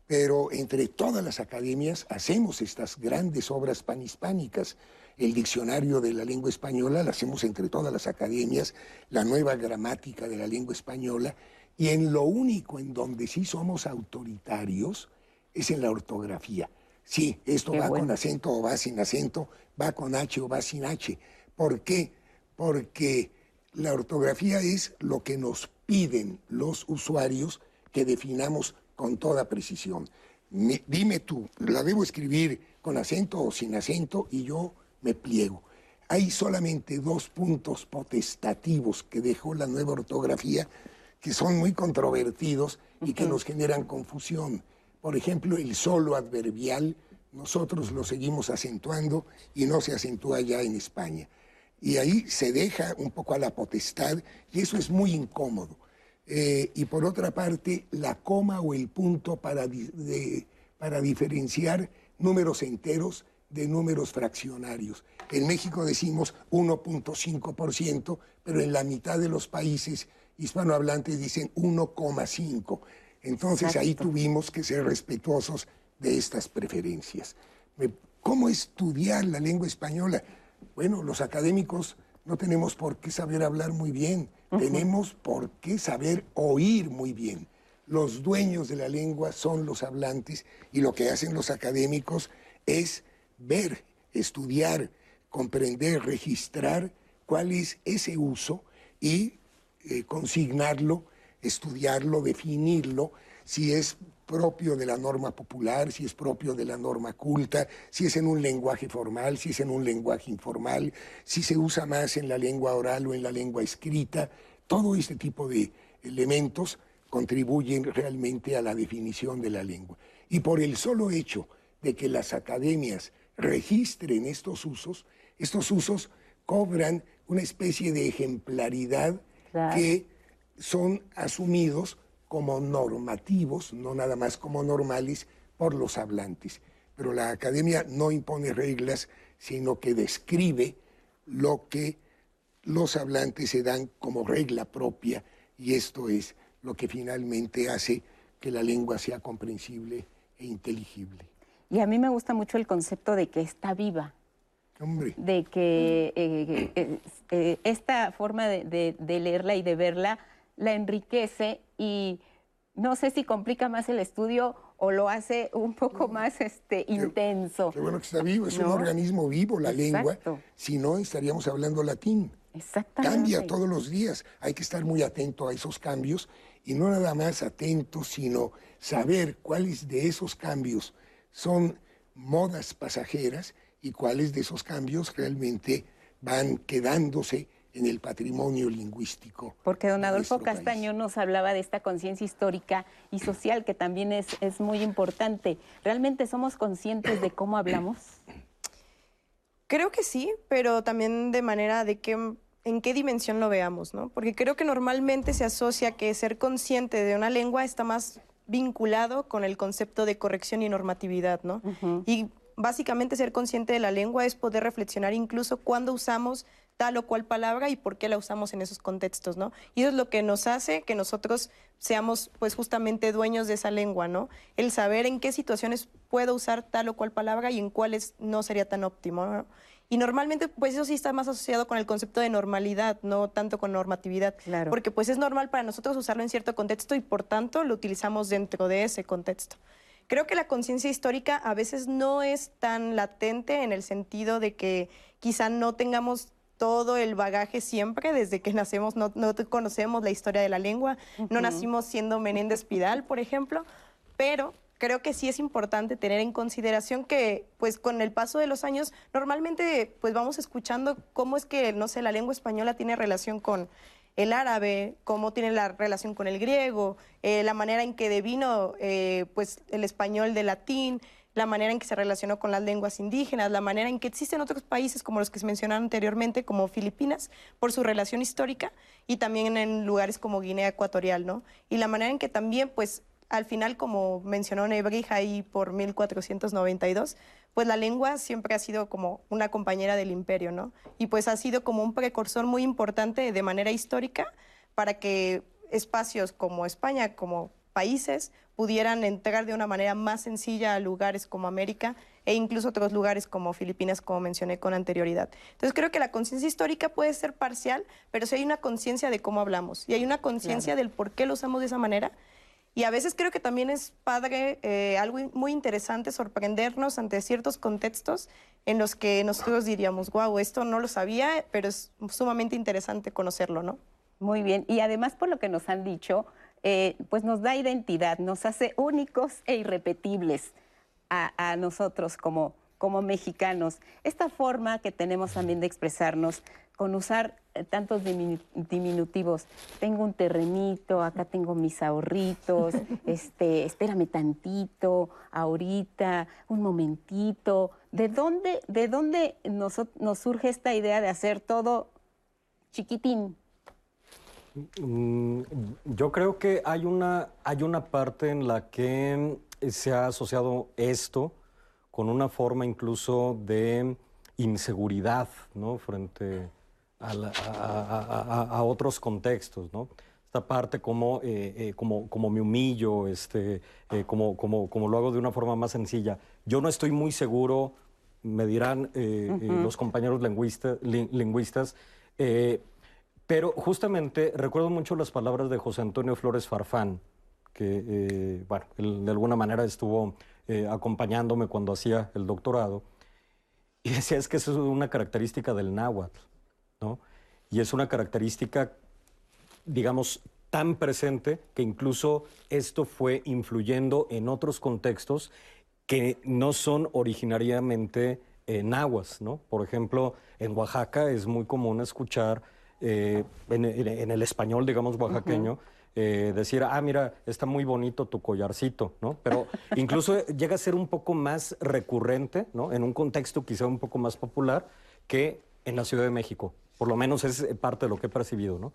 Speaker 4: Pero entre todas las academias hacemos estas grandes obras panhispánicas. El diccionario de la lengua española lo hacemos entre todas las academias, la nueva gramática de la lengua española, y en lo único en donde sí somos autoritarios es en la ortografía. Sí, esto va con acento o va sin acento, va con H o va sin H. ¿Por qué? Porque la ortografía es lo que nos piden los usuarios que definamos con toda precisión. dime tú, ¿la debo escribir con acento o sin acento? Y yo me pliego. Hay solamente dos puntos potestativos que dejó la nueva ortografía que son muy controvertidos y que nos generan confusión. Por ejemplo, el solo adverbial, nosotros lo seguimos acentuando y no se acentúa ya en España. Y ahí se deja un poco a la potestad y eso es muy incómodo. Eh, y por otra parte, la coma o el punto para, para diferenciar números enteros de números fraccionarios. En México decimos 1.5%, pero en la mitad de los países hispanohablantes dicen 1,5. Entonces ahí tuvimos que ser respetuosos de estas preferencias. ¿Cómo estudiar la lengua española? Bueno, los académicos no tenemos por qué saber hablar muy bien, tenemos por qué saber oír muy bien. Los dueños de la lengua son los hablantes y lo que hacen los académicos es ver, estudiar, comprender, registrar cuál es ese uso y eh, consignarlo, estudiarlo, definirlo, si es propio de la norma popular, si es propio de la norma culta, si es en un lenguaje formal, si es en un lenguaje informal, si se usa más en la lengua oral o en la lengua escrita. Todo este tipo de elementos contribuyen realmente a la definición de la lengua. Y por el solo hecho de que las academias registren estos usos, estos usos cobran una especie de ejemplaridad que son asumidos como normativos, no nada más como normales, por los hablantes. Pero la academia no impone reglas, sino que describe lo que los hablantes se dan como regla propia y esto es lo que finalmente hace que la lengua sea comprensible e inteligible.
Speaker 2: Y a mí me gusta mucho el concepto de que está viva, de que eh, eh, eh, esta forma de, leerla y de verla la enriquece y no sé si complica más el estudio o lo hace un poco más este, intenso.
Speaker 4: Qué bueno que está vivo, es un organismo vivo la lengua, si no estaríamos hablando latín.
Speaker 2: Exactamente.
Speaker 4: Cambia todos los días, hay que estar muy atento a esos cambios y no nada más atento, sino saber cuáles de esos cambios son modas pasajeras y cuáles de esos cambios realmente van quedándose en el patrimonio lingüístico.
Speaker 2: Porque don Adolfo Castaño nos hablaba de esta conciencia histórica y social que también es, es muy importante. ¿Realmente somos conscientes de cómo hablamos?
Speaker 5: Creo que sí, pero también de manera de que en qué dimensión lo veamos, ¿no? Porque creo que normalmente se asocia que ser consciente de una lengua está más vinculado con el concepto de corrección y normatividad, ¿no? Y básicamente ser consciente de la lengua es poder reflexionar incluso cuando usamos tal o cual palabra y por qué la usamos en esos contextos, ¿no? Y eso es lo que nos hace que nosotros seamos pues justamente dueños de esa lengua, ¿no? El saber en qué situaciones puedo usar tal o cual palabra y en cuáles no sería tan óptimo, ¿no? Y normalmente, pues eso sí está más asociado con el concepto de normalidad, no tanto con normatividad.
Speaker 2: Claro.
Speaker 5: Porque pues es normal para nosotros usarlo en cierto contexto y por tanto lo utilizamos dentro de ese contexto. Creo que la conciencia histórica a veces no es tan latente en el sentido de que quizá no tengamos todo el bagaje siempre, desde que nacemos no, conocemos la historia de la lengua, no nacimos siendo Menéndez Pidal, por ejemplo, pero creo que sí es importante tener en consideración que, pues, con el paso de los años, normalmente, pues, vamos escuchando cómo es que, no sé, la lengua española tiene relación con el árabe, cómo tiene la relación con el griego, eh, la manera en que devino eh, pues, el español de latín, la manera en que se relacionó con las lenguas indígenas, la manera en que existen otros países como los que se mencionaron anteriormente, como Filipinas, por su relación histórica, y también en lugares como Guinea Ecuatorial, ¿no? Y la manera en que también, pues, al final, como mencionó Nebrija ahí por 1492, pues la lengua siempre ha sido como una compañera del imperio, ¿no? Y pues ha sido como un precursor muy importante de manera histórica para que espacios como España, como países, pudieran entrar de una manera más sencilla a lugares como América e incluso otros lugares como Filipinas, como mencioné con anterioridad. Entonces creo que la conciencia histórica puede ser parcial, pero si hay una conciencia de cómo hablamos y hay una conciencia del por qué lo usamos de esa manera, y a veces creo que también es padre, eh, algo muy interesante, sorprendernos ante ciertos contextos en los que nosotros diríamos, wow, esto no lo sabía, pero es sumamente interesante conocerlo, ¿no?
Speaker 2: Muy bien. Y además, por lo que nos han dicho, eh, pues nos da identidad, nos hace únicos e irrepetibles a, a nosotros como, como mexicanos. Esta forma que tenemos también de expresarnos con usar eh, tantos diminutivos. Tengo un terrenito, acá tengo mis ahorritos, este, espérame tantito, ahorita, un momentito. ¿De dónde, de dónde nos, nos surge esta idea de hacer todo chiquitín?
Speaker 6: Mm, yo creo que hay una, hay una parte en la que se ha asociado esto con una forma incluso de inseguridad, ¿no? Frente a, otros contextos, ¿no? Esta parte como, eh, eh, como, como me humillo, este, eh, como, como, como lo hago de una forma más sencilla. Yo no estoy muy seguro, me dirán los compañeros lingüistas, pero justamente recuerdo mucho las palabras de José Antonio Flores Farfán, que bueno, de alguna manera estuvo acompañándome cuando hacía el doctorado, y decía es que eso es una característica del náhuatl. Y es una característica, digamos, tan presente que incluso esto fue influyendo en otros contextos que no son originariamente eh, nahuas, ¿no? Por ejemplo, en Oaxaca es muy común escuchar eh, en, el español, digamos, oaxaqueño, eh, decir, ah, mira, está muy bonito tu collarcito, ¿no? Pero incluso llega a ser un poco más recurrente, ¿no? En un contexto quizá un poco más popular que en la Ciudad de México. Por lo menos es eh, parte de lo que he percibido, ¿no?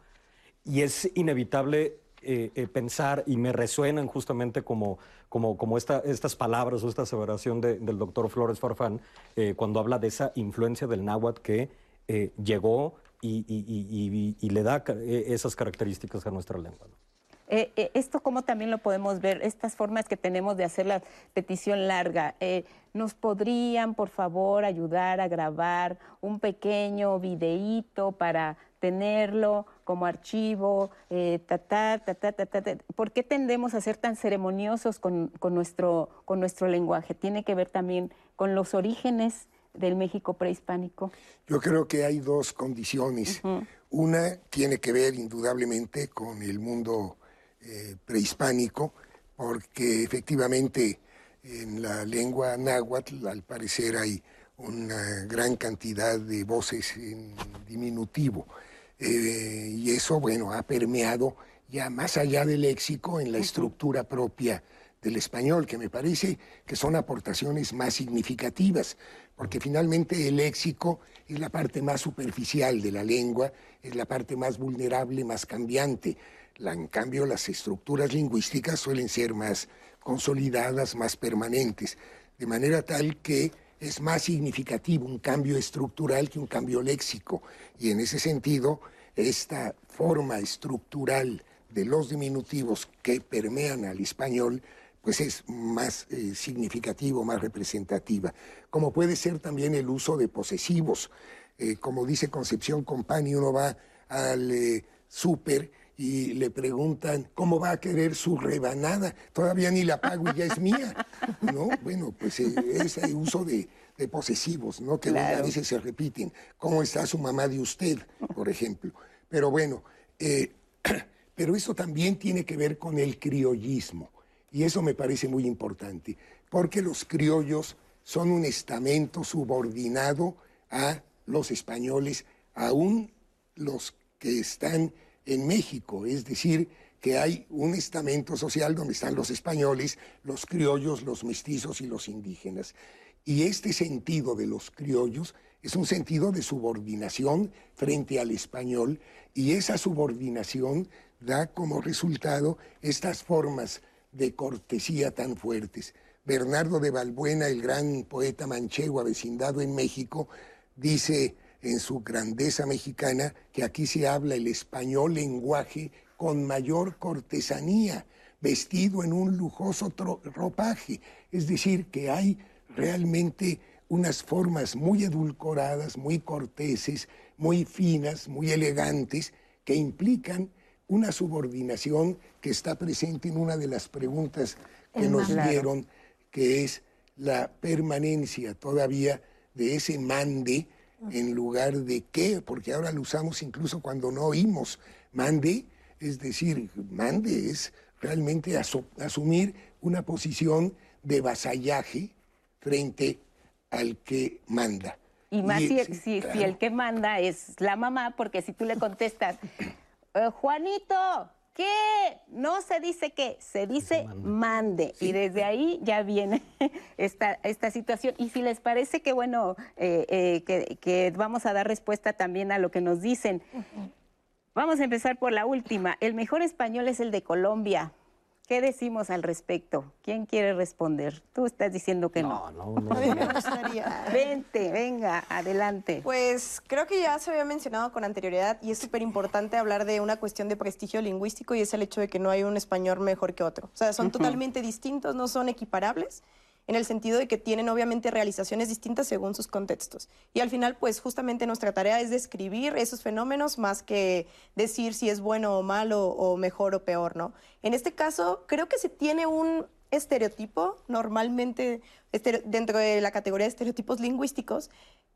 Speaker 6: Y es inevitable eh, eh, pensar, y me resuenan justamente como, como, como esta, estas palabras o esta aseveración del doctor Flores Farfán, cuando habla de esa influencia del náhuatl que llegó y, y, le da esas características a nuestra lengua.
Speaker 2: Eh, eh, esto como también lo podemos ver, estas formas que tenemos de hacer la petición larga. Eh, ¿Nos podrían, por favor, ayudar a grabar un pequeño videíto para tenerlo como archivo? ¿Por qué tendemos a ser tan ceremoniosos con, nuestro, con nuestro lenguaje? ¿Tiene que ver también con los orígenes del México prehispánico?
Speaker 4: Yo creo que hay dos condiciones. Una tiene que ver indudablemente con el mundo eh, prehispánico, porque efectivamente en la lengua náhuatl al parecer hay una gran cantidad de voces en diminutivo. Eh, y eso, bueno, ha permeado ya más allá del léxico en la estructura propia del español, que me parece que son aportaciones más significativas, porque finalmente el léxico es la parte más superficial de la lengua, es la parte más vulnerable, más cambiante en cambio, las estructuras lingüísticas suelen ser más consolidadas, más permanentes, de manera tal que es más significativo un cambio estructural que un cambio léxico. Y en ese sentido, esta forma estructural de los diminutivos que permean al español, pues es más eh, significativo, más representativa. Como puede ser también el uso de posesivos. Eh, como dice Concepción Compani, uno va al eh, súper y le preguntan cómo va a querer su rebanada. Todavía ni la pago y ya es mía. ¿No? Bueno, pues eh, ese uso de, posesivos, ¿no? Que a veces se repiten. ¿Cómo está su mamá de usted, por ejemplo? Pero bueno, eh, pero eso también tiene que ver con el criollismo. Y eso me parece muy importante, porque los criollos son un estamento subordinado a los españoles, aún los que están en México, es decir, que hay un estamento social donde están los españoles, los criollos, los mestizos y los indígenas. Y este sentido de los criollos es un sentido de subordinación frente al español y esa subordinación da como resultado estas formas de cortesía tan fuertes. Bernardo de Balbuena, el gran poeta manchego avecindado en México, dice en su grandeza mexicana que aquí se habla el español lenguaje con mayor cortesanía, vestido en un lujoso ropaje. Es decir, que hay realmente unas formas muy edulcoradas, muy corteses, muy finas, muy elegantes, que implican una subordinación que está presente en una de las preguntas que nos dieron, que es la permanencia todavía de ese mande en lugar de qué, porque ahora lo usamos incluso cuando no oímos mande, es decir, mande es realmente asumir una posición de vasallaje frente al que manda.
Speaker 2: Y más si, si, el que manda es la mamá, porque si tú le contestas, eh, Juanito, ¿Qué? No se dice que, se dice mande. Y desde ahí ya viene esta, esta situación. Y si les parece que, bueno, eh, eh, que, vamos a dar respuesta también a lo que nos dicen. Vamos a empezar por la última. El mejor español es el de Colombia. ¿Qué decimos al respecto? ¿Quién quiere responder? Tú estás diciendo que no.
Speaker 5: No, no, no. A mí me gustaría.
Speaker 2: Vente, venga, adelante.
Speaker 5: Pues creo que ya se había mencionado con anterioridad y es súper importante hablar de una cuestión de prestigio lingüístico y es el hecho de que no hay un español mejor que otro. O sea, son totalmente distintos, no son equiparables en el sentido de que tienen obviamente realizaciones distintas según sus contextos. Y al final, pues justamente nuestra tarea es describir esos fenómenos más que decir si es bueno o malo o mejor o peor, ¿no? En este caso, creo que se tiene un estereotipo normalmente dentro de la categoría de estereotipos lingüísticos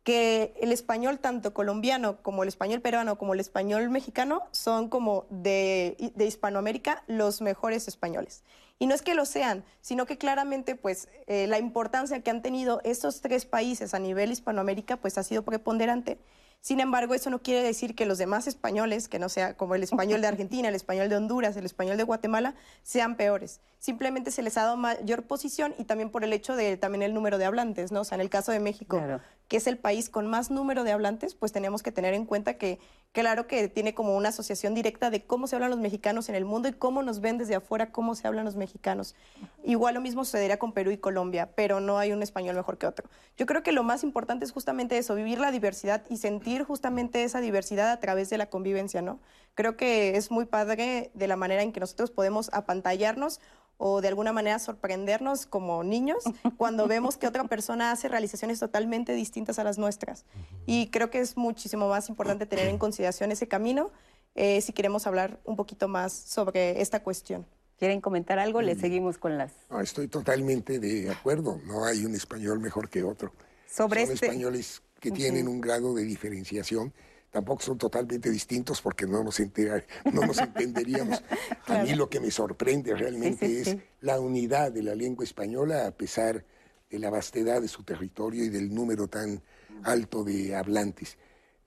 Speaker 5: que el español tanto colombiano como el español peruano como el español mexicano son como de, Hispanoamérica los mejores españoles. Y no es que lo sean, sino que claramente pues eh, la importancia que han tenido estos tres países a nivel Hispanoamérica pues ha sido preponderante. Sin embargo, eso no quiere decir que los demás españoles, que no sea como el español de Argentina, el español de Honduras, el español de Guatemala, sean peores. Simplemente se les ha dado mayor posición y también por el hecho de también el número de hablantes, ¿no? O sea, en el caso de México, que es el país con más número de hablantes, pues tenemos que tener en cuenta que claro que tiene como una asociación directa de cómo se hablan los mexicanos en el mundo y cómo nos ven desde afuera cómo se hablan los mexicanos. Igual lo mismo sucedería con Perú y Colombia, pero no hay un español mejor que otro. Yo creo que lo más importante es justamente eso, vivir la diversidad y sentir justamente esa diversidad a través de la convivencia, ¿no? Creo que es muy padre de la manera en que nosotros podemos apantallarnos o de alguna manera sorprendernos como niños cuando vemos que otra persona hace realizaciones totalmente distintas a las nuestras. Y creo que es muchísimo más importante tener en consideración ese camino eh, si queremos hablar un poquito más sobre esta cuestión.
Speaker 2: ¿Quieren comentar algo? Le mm. seguimos con las...
Speaker 4: estoy totalmente de acuerdo. No hay un español mejor que otro. Sobre Son este españoles que tienen un grado de diferenciación tampoco son totalmente distintos porque no nos, no nos entenderíamos. A mí lo que me sorprende realmente es la unidad de la lengua española a pesar de la vastedad de su territorio y del número tan alto de hablantes.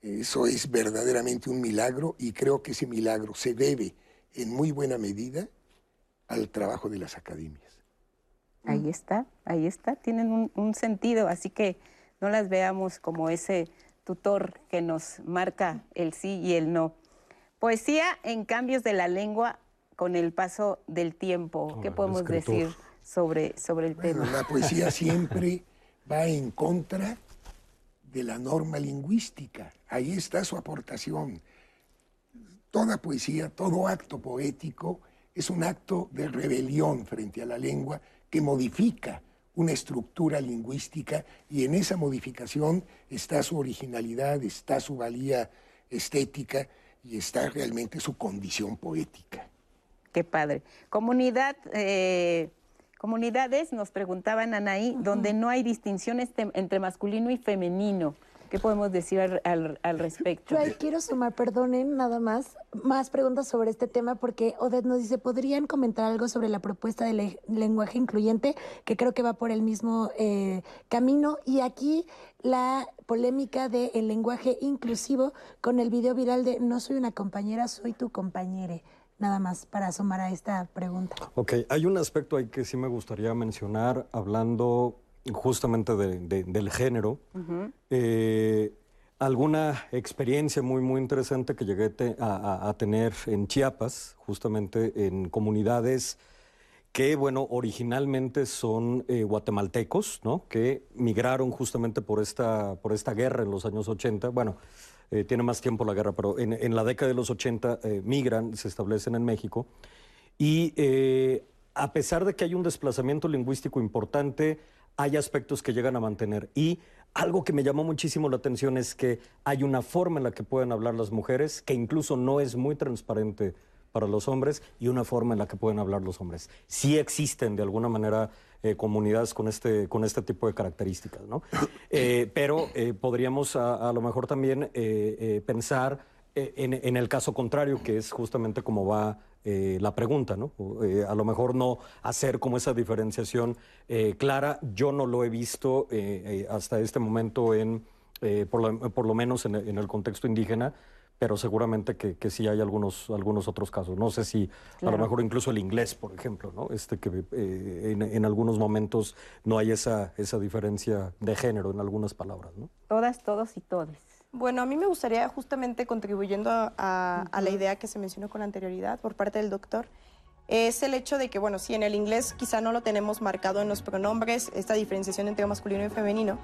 Speaker 4: Eso es verdaderamente un milagro y creo que ese milagro se debe en muy buena medida al trabajo de las academias.
Speaker 2: Ahí está, ahí está, tienen un sentido, así que no las veamos como ese tutor que nos marca el sí y el no. Poesía en cambios de la lengua con el paso del tiempo. ¿Qué podemos decir sobre, sobre el tema?
Speaker 4: La poesía siempre va en contra de la norma lingüística. Ahí está su aportación. Toda poesía, todo acto poético es un acto de rebelión frente a la lengua que modifica una estructura lingüística y en esa modificación está su originalidad, está su valía estética y está realmente su condición poética.
Speaker 2: Qué padre. Comunidad, eh, comunidades, nos preguntaban Anaí, donde no hay distinciones entre masculino y femenino. ¿Qué podemos decir al, respecto?
Speaker 3: Yo quiero sumar, perdonen, nada más, más preguntas sobre este tema, porque Odette nos dice, ¿podrían comentar algo sobre la propuesta de lenguaje incluyente? Que creo que va por el mismo eh, camino. Y aquí la polémica del el lenguaje inclusivo con el video viral de No soy una compañera, soy tu compañere nada más para asomar a esta pregunta.
Speaker 6: Ok, hay un aspecto ahí que sí me gustaría mencionar, hablando justamente del género. Eh, alguna experiencia muy, muy interesante que llegué a, tener en Chiapas, justamente en comunidades que, bueno, originalmente son eh, guatemaltecos, ¿no? Que migraron justamente por esta, por esta guerra en los años 80. Bueno, eh, tiene más tiempo la guerra, pero en, la década de los 80 eh, migran, se establecen en México. Y eh, a pesar de que hay un desplazamiento lingüístico importante, hay aspectos que llegan a mantener. Y algo que me llamó muchísimo la atención es que hay una forma en la que pueden hablar las mujeres que incluso no es muy transparente para los hombres y una forma en la que pueden hablar los hombres. Sí existen de alguna manera eh, comunidades con este, con este tipo de características, ¿no? Eh, pero eh, podríamos a, lo mejor también pensar en, en, el caso contrario, que es justamente como va la pregunta, ¿no? a lo mejor no hacer como esa diferenciación clara. Yo no lo he visto hasta este momento en, por lo, por, lo, menos en, en el contexto indígena, pero seguramente que, que, sí hay algunos, algunos otros casos. No sé si a lo mejor incluso el inglés, por ejemplo, ¿no? este que eh, en, algunos momentos no hay esa, esa diferencia de género en algunas palabras. ¿no?
Speaker 2: Todas, todos y todes.
Speaker 5: Bueno, a mí me gustaría justamente contribuyendo a, a la idea que se mencionó con anterioridad por parte del doctor, es el hecho de que, bueno, si en el inglés quizá no lo tenemos marcado en los pronombres, esta diferenciación entre masculino y femenino,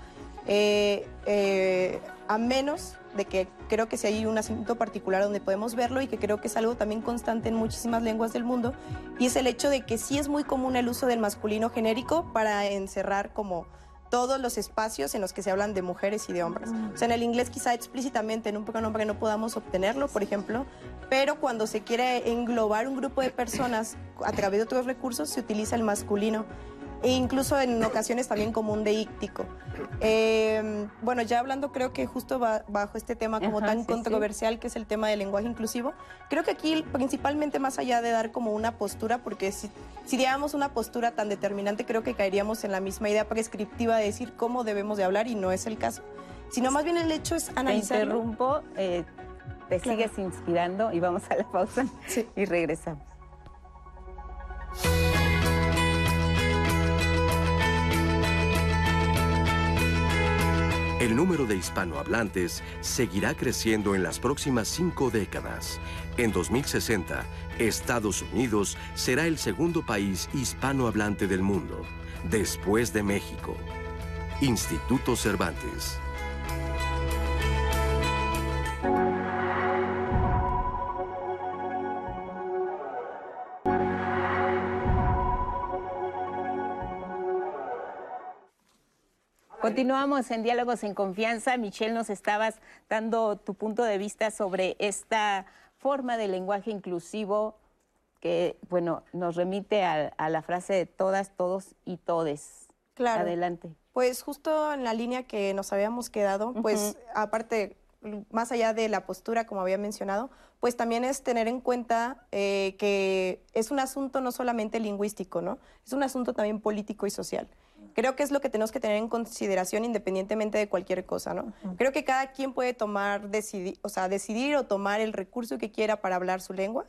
Speaker 5: eh, eh, a menos de que creo que si hay un asunto particular donde podemos verlo y que creo que es algo también constante en muchísimas lenguas del mundo, y es el hecho de que sí es muy común el uso del masculino genérico para encerrar como todos los espacios en los que se hablan de mujeres y de hombres. O sea, en el inglés quizá explícitamente en un pronombre no podamos obtenerlo, por ejemplo, pero cuando se quiere englobar un grupo de personas a través de otros recursos se utiliza el masculino e incluso en ocasiones también como un deíctico. Em, bueno, ya hablando creo que justo bajo este tema como tan controversial que es el tema del lenguaje inclusivo, creo que aquí principalmente más allá de dar como una postura, porque si, si diéramos una postura tan determinante creo que caeríamos en la misma idea prescriptiva de decir cómo debemos de hablar y no es el caso, sino más bien el hecho es analizar.
Speaker 2: Te interrumpo, eh, te sigues inspirando y vamos a la pausa y regresamos.
Speaker 1: El número de hispanohablantes seguirá creciendo en las próximas cinco décadas. En 2060, Estados Unidos será el segundo país hispanohablante del mundo, después de México. Instituto Cervantes.
Speaker 2: Continuamos en Diálogos en Confianza. Michelle, nos estabas dando tu punto de vista sobre esta forma de lenguaje inclusivo que, bueno, nos remite a, la frase de todas, todos y todes.
Speaker 5: Claro.
Speaker 2: Adelante.
Speaker 5: Pues justo en la línea que nos habíamos quedado, pues aparte, más allá de la postura, como había mencionado, pues también es tener en cuenta eh, que es un asunto no solamente lingüístico, ¿no? Es un asunto también político y social. Creo que es lo que tenemos que tener en consideración independientemente de cualquier cosa, ¿no? Creo que cada quien puede tomar, decidir, o sea, decidir o tomar el recurso que quiera para hablar su lengua,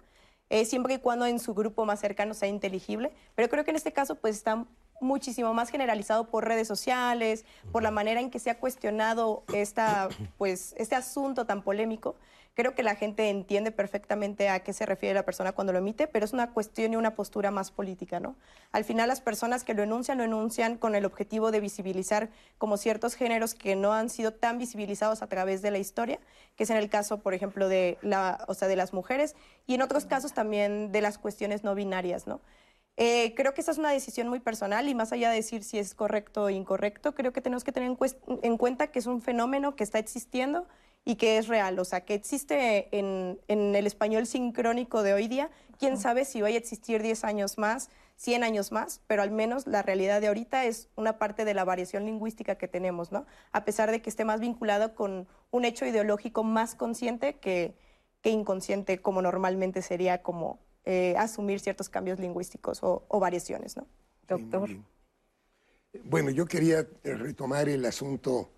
Speaker 5: eh, siempre y cuando en su grupo más cercano sea inteligible. Pero creo que en este caso, pues está muchísimo más generalizado por redes sociales, por la manera en que se ha cuestionado esta, pues, este asunto tan polémico, Creo que la gente entiende perfectamente a qué se refiere la persona cuando lo emite, pero es una cuestión y una postura más política, ¿no? Al final las personas que lo enuncian lo enuncian con el objetivo de visibilizar como ciertos géneros que no han sido tan visibilizados a través de la historia, que es en el caso, por ejemplo, de, la, o sea, de las mujeres y en otros casos también de las cuestiones no binarias, ¿no? Eh, creo que esa es una decisión muy personal y más allá de decir si es correcto o incorrecto, creo que tenemos que tener en, cuenta que es un fenómeno que está existiendo y que es real, o sea, que existe en, el español sincrónico de hoy día. Quién sabe si vaya a existir 10 años más, 100 años más, pero al menos la realidad de ahorita es una parte de la variación lingüística que tenemos, ¿no? A pesar de que esté más vinculado con un hecho ideológico más consciente que, que inconsciente, como normalmente sería como eh, asumir ciertos cambios lingüísticos o, variaciones, ¿no? Doctor.
Speaker 4: Bueno, yo quería retomar el asunto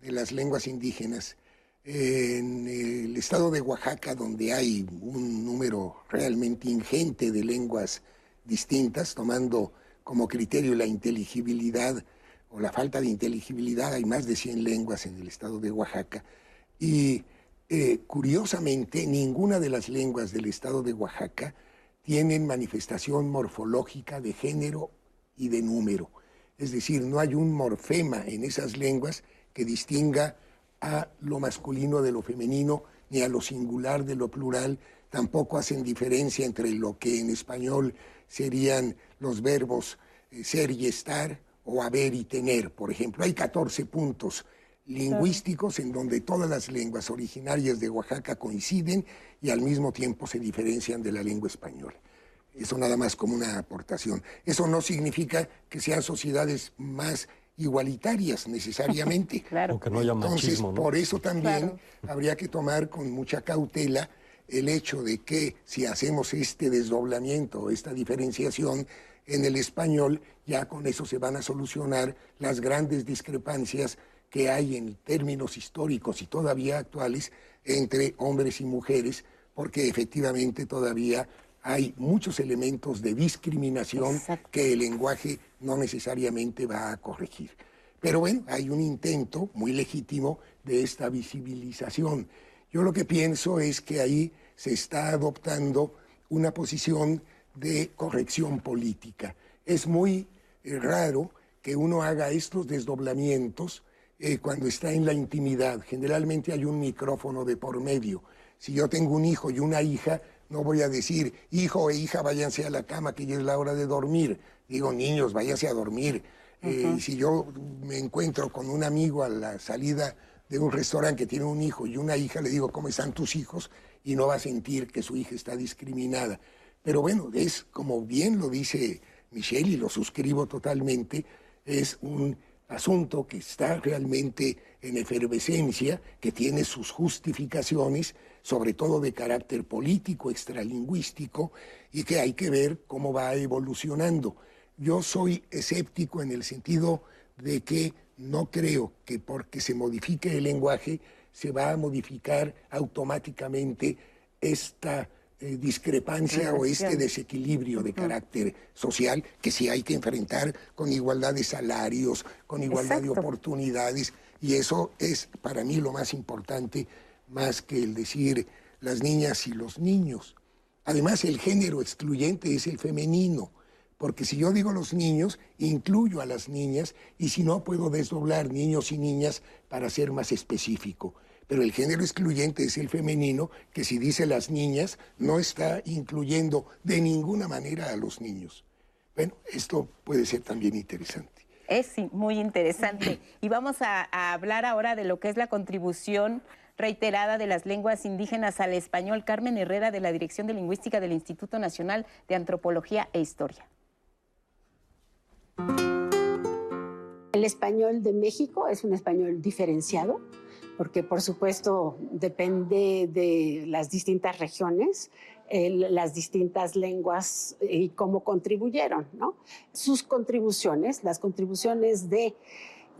Speaker 4: de las lenguas indígenas. En el estado de Oaxaca, donde hay un número realmente ingente de lenguas distintas, tomando como criterio la inteligibilidad o la falta de inteligibilidad, hay más de 100 lenguas en el estado de Oaxaca. Y eh, curiosamente, ninguna de las lenguas del estado de Oaxaca tienen manifestación morfológica de género y de número. Es decir, no hay un morfema en esas lenguas que distinga a lo masculino de lo femenino, ni a lo singular de lo plural, tampoco hacen diferencia entre lo que en español serían los verbos eh, ser y estar o haber y tener, por ejemplo. Hay 14 puntos lingüísticos en donde todas las lenguas originarias de Oaxaca coinciden y al mismo tiempo se diferencian de la lengua española. Eso nada más como una aportación. Eso no significa que sean sociedades más igualitarias necesariamente.
Speaker 6: claro. que no haya
Speaker 4: Entonces, por eso también habría que tomar con mucha cautela el hecho de que si hacemos este desdoblamiento, esta diferenciación en el español, ya con eso se van a solucionar las grandes discrepancias que hay en términos históricos y todavía actuales entre hombres y mujeres, porque efectivamente todavía hay muchos elementos de discriminación que el lenguaje no necesariamente va a corregir. Pero bueno, hay un intento muy legítimo de esta visibilización. Yo lo que pienso es que ahí se está adoptando una posición de corrección política. Es muy eh, raro que uno haga estos desdoblamientos eh, cuando está en la intimidad. Generalmente hay un micrófono de por medio. Si yo tengo un hijo y una hija, no voy a decir, hijo e hija, váyanse a la cama, que ya es la hora de dormir. Digo, niños, váyanse a dormir. Eh, si yo me encuentro con un amigo a la salida de un restaurante que tiene un hijo y una hija, le digo, ¿cómo están tus hijos? Y no va a sentir que su hija está discriminada. Pero bueno, es como bien lo dice Michelle y lo suscribo totalmente, es un asunto que está realmente en efervescencia, que tiene sus justificaciones, sobre todo de carácter político, extralingüístico, y que hay que ver cómo va evolucionando. Yo soy escéptico en el sentido de que no creo que porque se modifique el lenguaje se va a modificar automáticamente esta eh, discrepancia o este desequilibrio de carácter social que sí hay que enfrentar con igualdad de salarios, con igualdad de oportunidades. Y eso es para mí lo más importante, más que el decir las niñas y los niños. Además, el género excluyente es el femenino, porque si yo digo los niños, incluyo a las niñas y si no, puedo desdoblar niños y niñas para ser más específico pero el género excluyente es el femenino, que si dice las niñas, no está incluyendo de ninguna manera a los niños. Bueno, esto puede ser también interesante.
Speaker 2: Es muy interesante. Y vamos a, a hablar ahora de lo que es la contribución reiterada de las lenguas indígenas al español. Carmen Herrera, de la Dirección de Lingüística del Instituto Nacional de Antropología e Historia.
Speaker 9: El español de México es un español diferenciado porque por supuesto depende de las distintas regiones, las distintas lenguas y cómo contribuyeron, ¿no? Sus contribuciones, las contribuciones de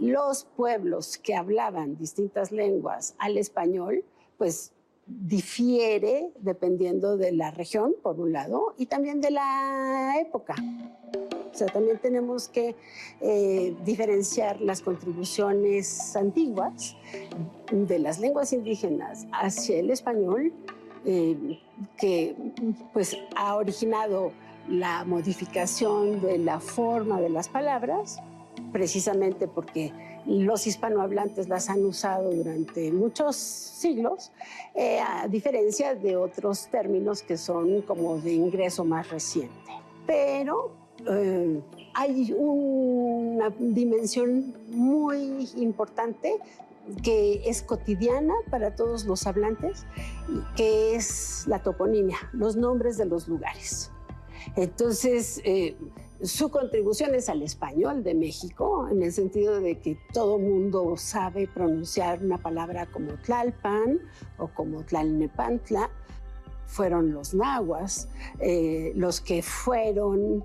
Speaker 9: los pueblos que hablaban distintas lenguas al español, pues difiere dependiendo de la región, por un lado, y también de la época. O sea, también tenemos que eh, diferenciar las contribuciones antiguas de las lenguas indígenas hacia el español, eh, que pues ha originado la modificación de la forma de las palabras, precisamente porque los hispanohablantes las han usado durante muchos siglos, eh, a diferencia de otros términos que son como de ingreso más reciente. Pero eh, hay una dimensión muy importante que es cotidiana para todos los hablantes, que es la toponimia, los nombres de los lugares. Entonces, eh, su contribución es al español de México, en el sentido de que todo mundo sabe pronunciar una palabra como Tlalpan o como Tlalnepantla. Fueron los nahuas eh, los que fueron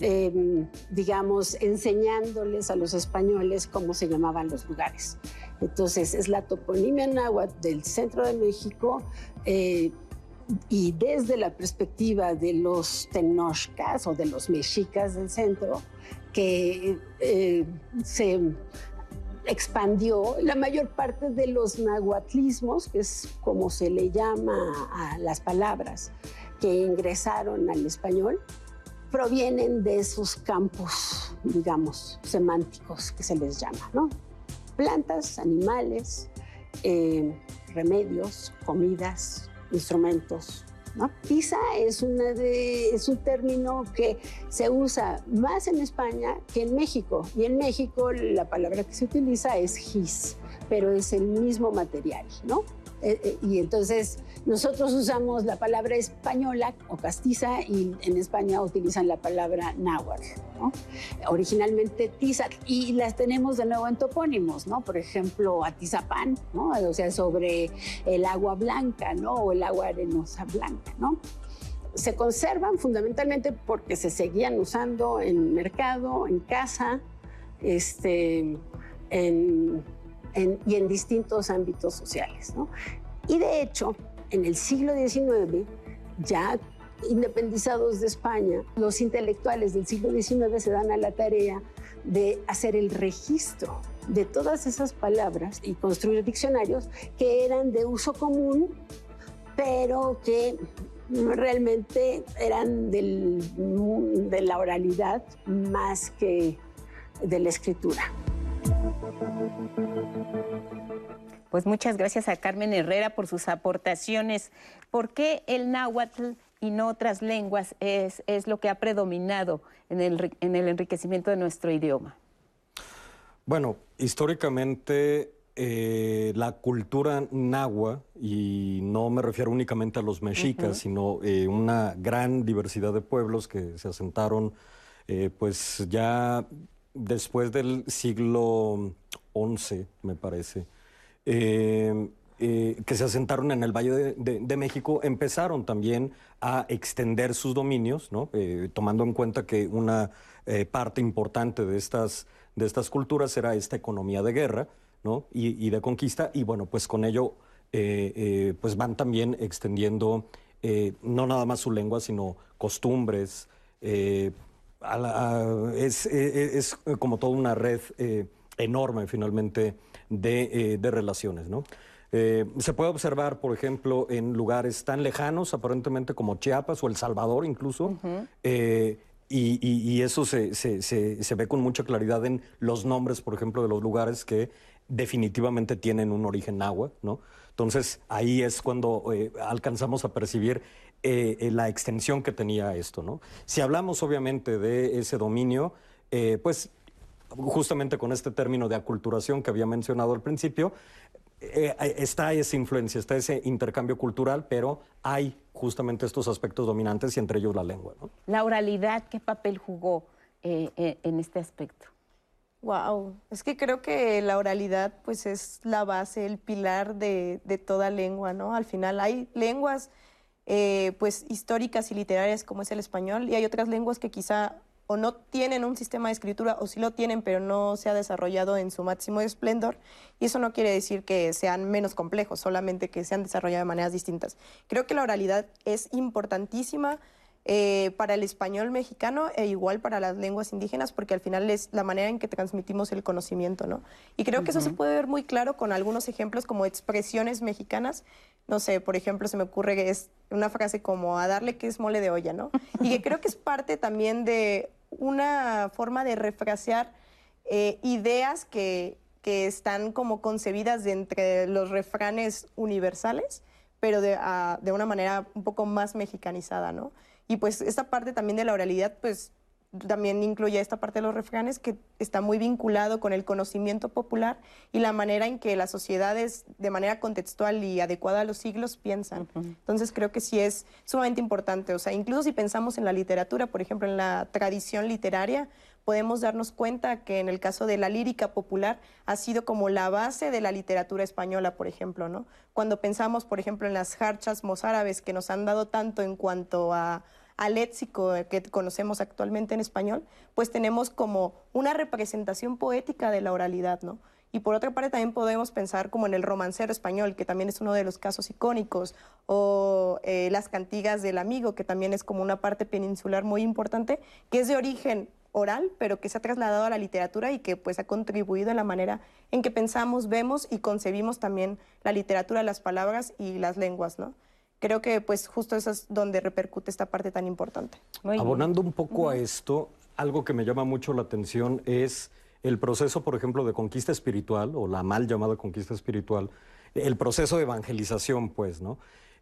Speaker 9: em, digamos, enseñándoles a los españoles cómo se llamaban los lugares. Entonces, es la toponimia náhuatl del centro de México, eh, y desde la perspectiva de los tenochcas o de los mexicas del centro, que eh, se expandió la mayor parte de los nahuatlismos, que es como se le llama a las palabras que ingresaron al español, provienen de esos campos, digamos, semánticos que se les llama, ¿no? Plantas, animales, eh, remedios, comidas, instrumentos. ¿no? Tiza es, una de, es un término que se usa más en España que en México. Y en México la palabra que se utiliza es gis, pero es el mismo material, ¿no? Eh, eh, y entonces nosotros usamos la palabra española o castiza y en España utilizan la palabra náhuatl, Originalmente tiza y las tenemos de nuevo en topónimos, ¿no? Por ejemplo, Atizapán, ¿no? O sea, sobre el agua blanca, ¿no? O el agua arenosa blanca, ¿no? Se conservan fundamentalmente porque se seguían usando en mercado, en casa, este, y en distintos ámbitos sociales. ¿no? Y de hecho, en el siglo XIX, ya independizados de España, los intelectuales del siglo XIX se dan a la tarea de hacer el registro de todas esas palabras y construir diccionarios que eran de uso común, pero que realmente eran del, de la oralidad más que de la escritura.
Speaker 2: Pues muchas gracias a Carmen Herrera por sus aportaciones. ¿Por qué el náhuatl y no otras lenguas es, es lo que ha predominado en el, en el enriquecimiento de nuestro idioma?
Speaker 6: Bueno, históricamente eh, la cultura nahua, y no me refiero únicamente a los mexicas, sino eh, una gran diversidad de pueblos que se asentaron, eh, pues ya después del siglo XI, me parece, eh, eh, que se asentaron en el Valle de, México, empezaron también a extender sus dominios, eh, tomando en cuenta que una parte importante de estas, de estas culturas era esta economía de guerra y, de conquista, y bueno, pues con ello pues van también extendiendo no nada más su lengua, sino costumbres, es, es, como toda una red enorme finalmente de, eh, relaciones, ¿no? Eh, se puede observar, por ejemplo, en lugares tan lejanos, aparentemente como Chiapas o El Salvador incluso, eh, y, eso se, se, ve con mucha claridad en los nombres, por ejemplo, de los lugares que definitivamente tienen un origen náhuatl, ¿no? Entonces, ahí es cuando alcanzamos a percibir la extensión que tenía esto, ¿no? Si hablamos, obviamente, de ese dominio, pues justamente con este término de aculturación que había mencionado al principio, eh, eh, está esa influencia, está ese intercambio cultural, pero hay justamente estos aspectos dominantes y entre ellos la lengua.
Speaker 2: La oralidad, ¿qué papel jugó eh, en este aspecto?
Speaker 5: Wow, es que creo que la oralidad pues es la base, el pilar de, toda lengua, ¿no? Al final hay lenguas pues históricas y literarias como es el español y hay otras lenguas que quizá o no tienen un sistema de escritura o sí lo tienen pero no se ha desarrollado en su máximo esplendor y eso no quiere decir que sean menos complejos, solamente que se han desarrollado de maneras distintas. Creo que la oralidad es importantísima eh, para el español mexicano e igual para las lenguas indígenas, porque al final es la manera en que transmitimos el conocimiento, ¿no? Y creo que eso se puede ver muy claro con algunos ejemplos como expresiones mexicanas. No sé, por ejemplo, se me ocurre que es una frase como a darle que es mole de olla, ¿no? Y que creo que es parte también de una forma de refrasear eh, ideas que, que están como concebidas de entre los refranes universales, pero de, ah, de una manera un poco más mexicanizada, ¿no? Y pues esta parte también de la oralidad, pues también incluye esta parte de los refranes que está muy vinculado con el conocimiento popular y la manera en que las sociedades de manera contextual y adecuada a los siglos piensan. Entonces creo que sí es sumamente importante. O sea, incluso si pensamos en la literatura, por ejemplo, en la tradición literaria, podemos darnos cuenta que en el caso de la lírica popular ha sido como la base de la literatura española, por ejemplo, ¿no? Cuando pensamos, por ejemplo, en las jarchas mozárabes que nos han dado tanto en cuanto a al léxico que conocemos actualmente en español, pues tenemos como una representación poética de la oralidad, ¿no? Y por otra parte también podemos pensar como en el romancero español, que también es uno de los casos icónicos, o eh, las cantigas del amigo, que también es como una parte peninsular muy importante, que es de origen oral, pero que se ha trasladado a la literatura y que pues ha contribuido en la manera en que pensamos, vemos y concebimos también la literatura, las palabras y las lenguas, ¿no? Creo que pues justo eso es donde repercute esta parte tan importante.
Speaker 6: Abonando un poco a esto, algo que me llama mucho la atención es el proceso, por ejemplo, de conquista espiritual, o la mal llamada conquista espiritual, el proceso de evangelización, pues, ¿no?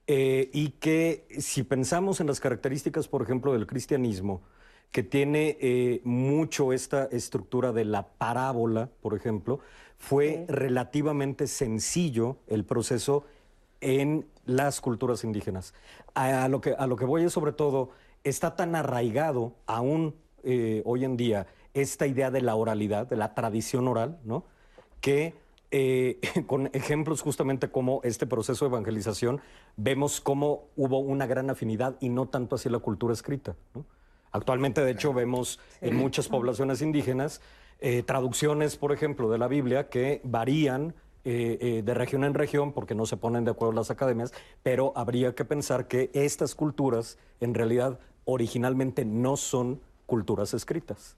Speaker 6: Eh, y que si pensamos en las características, por ejemplo, del cristianismo, que tiene eh, mucho esta estructura de la parábola, por ejemplo, fue relativamente sencillo el proceso en las culturas indígenas. A, lo, que, a lo que voy es sobre todo, está tan arraigado aún eh, hoy en día esta idea de la oralidad, de la tradición oral, ¿no? que eh, con ejemplos justamente como este proceso de evangelización, vemos cómo hubo una gran afinidad y no tanto hacia la cultura escrita. Actualmente, de hecho, vemos en muchas poblaciones indígenas eh, traducciones, por ejemplo, de la Biblia que varían eh, eh, de región en región, porque no se ponen de acuerdo las academias, pero habría que pensar que estas culturas en realidad originalmente no son culturas escritas.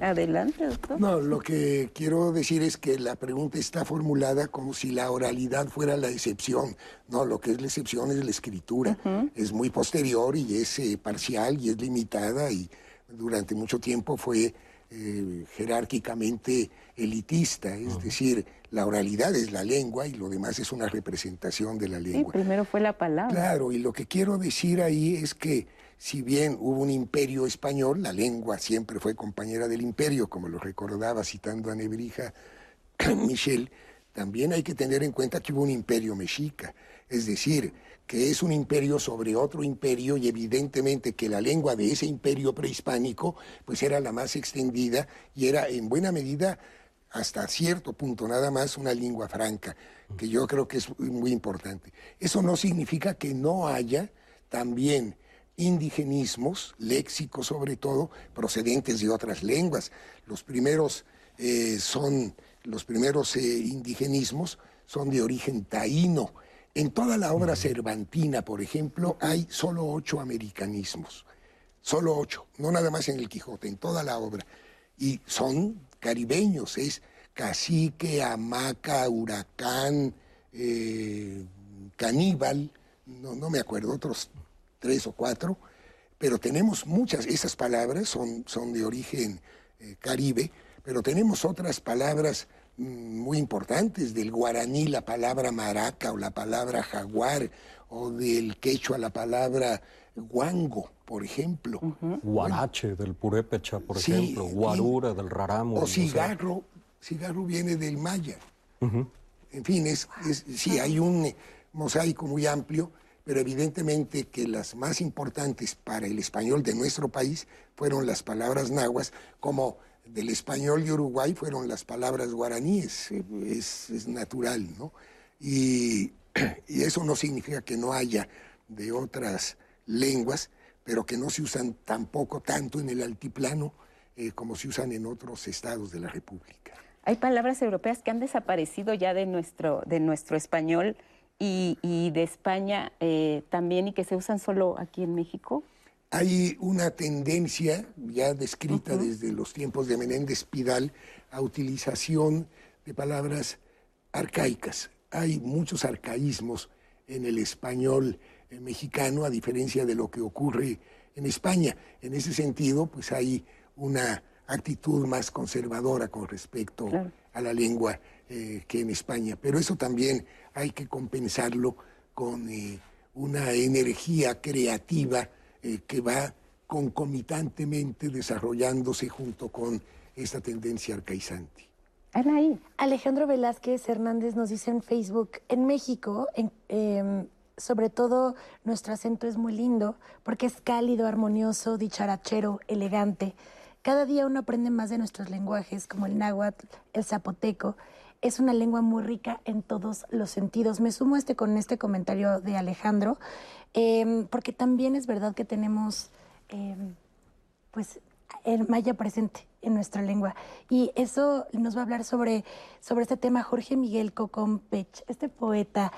Speaker 2: Adelante, doctor.
Speaker 4: No, lo que quiero decir es que la pregunta está formulada como si la oralidad fuera la excepción. No, lo que es la excepción es la escritura. Es muy posterior y es eh, parcial y es limitada y durante mucho tiempo fue eh, jerárquicamente elitista, es decir, la oralidad es la lengua y lo demás es una representación de la lengua.
Speaker 2: Sí, primero fue la palabra.
Speaker 4: Claro, y lo que quiero decir ahí es que si bien hubo un imperio español, la lengua siempre fue compañera del imperio, como lo recordaba citando a Nebrija Michel, también hay que tener en cuenta que hubo un imperio mexica, es decir, que es un imperio sobre otro imperio y evidentemente que la lengua de ese imperio prehispánico pues era la más extendida y era en buena medida hasta cierto punto nada más una lengua franca, que yo creo que es muy importante. Eso no significa que no haya también indigenismos, léxicos sobre todo, procedentes de otras lenguas. Los primeros eh, son, los primeros eh, indigenismos son de origen taíno, en toda la obra cervantina, por ejemplo, hay solo ocho americanismos. Solo ocho, no nada más en el Quijote, en toda la obra. Y son caribeños, es cacique, hamaca, huracán, eh, caníbal, no, no, me acuerdo, otros tres o cuatro, pero tenemos muchas, esas palabras son, son de origen eh, caribe, pero tenemos otras palabras muy importantes, del guaraní la palabra maraca o la palabra jaguar, o del quechua la palabra guango, por ejemplo.
Speaker 6: Guarache del purépecha, por ejemplo, guarura del raramo.
Speaker 4: O cigarro, cigarro viene del maya. En fin, es, sí, hay un mosaico muy amplio, pero evidentemente que las más importantes para el español de nuestro país fueron las palabras nahuas, como del español de Uruguay fueron las palabras guaraníes, es, natural, ¿no? Y, eso no significa que no haya de otras lenguas, pero que no se usan tampoco tanto en el altiplano eh, como se usan en otros estados de la República.
Speaker 2: Hay palabras europeas que han desaparecido ya de nuestro, de nuestro español y, de España eh, también y que se usan solo aquí en México.
Speaker 4: Hay una tendencia ya descrita desde los tiempos de Menéndez Pidal a utilización de palabras arcaicas. Hay muchos arcaísmos en el español eh, mexicano, a diferencia de lo que ocurre en España. En ese sentido, pues hay una actitud más conservadora con respecto a la lengua eh, que en España. Pero eso también hay que compensarlo con eh, una energía creativa que va concomitantemente desarrollándose junto con esta tendencia arcaizante.
Speaker 3: Alejandro Velázquez Hernández nos dice en Facebook, en México, em, sobre todo nuestro acento es muy lindo porque es cálido, armonioso, dicharachero, elegante. Cada día uno aprende más de nuestros lenguajes, como el náhuatl, el zapoteco. Es una lengua muy rica en todos los sentidos. Me sumo este con este comentario de Alejandro, em, porque también es verdad que tenemos em, pues el maya presente en nuestra lengua. Y eso nos va a hablar sobre, sobre este tema Jorge Miguel Cocón Pech, este poeta,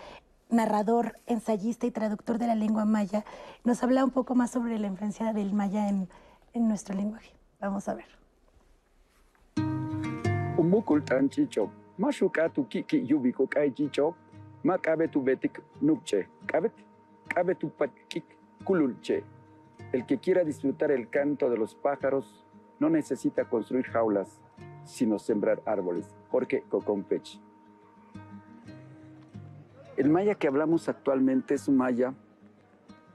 Speaker 3: narrador, ensayista y traductor de la lengua maya, nos habla un poco más sobre la influencia del maya en, en nuestro lenguaje. Vamos a ver.
Speaker 10: Mashuka tu yubiko kai chicho, ma tu betik patkik kululche. El que quiera disfrutar el canto de los pájaros no necesita construir jaulas, sino sembrar árboles. Jorge Cocompech. El maya que hablamos actualmente es un maya,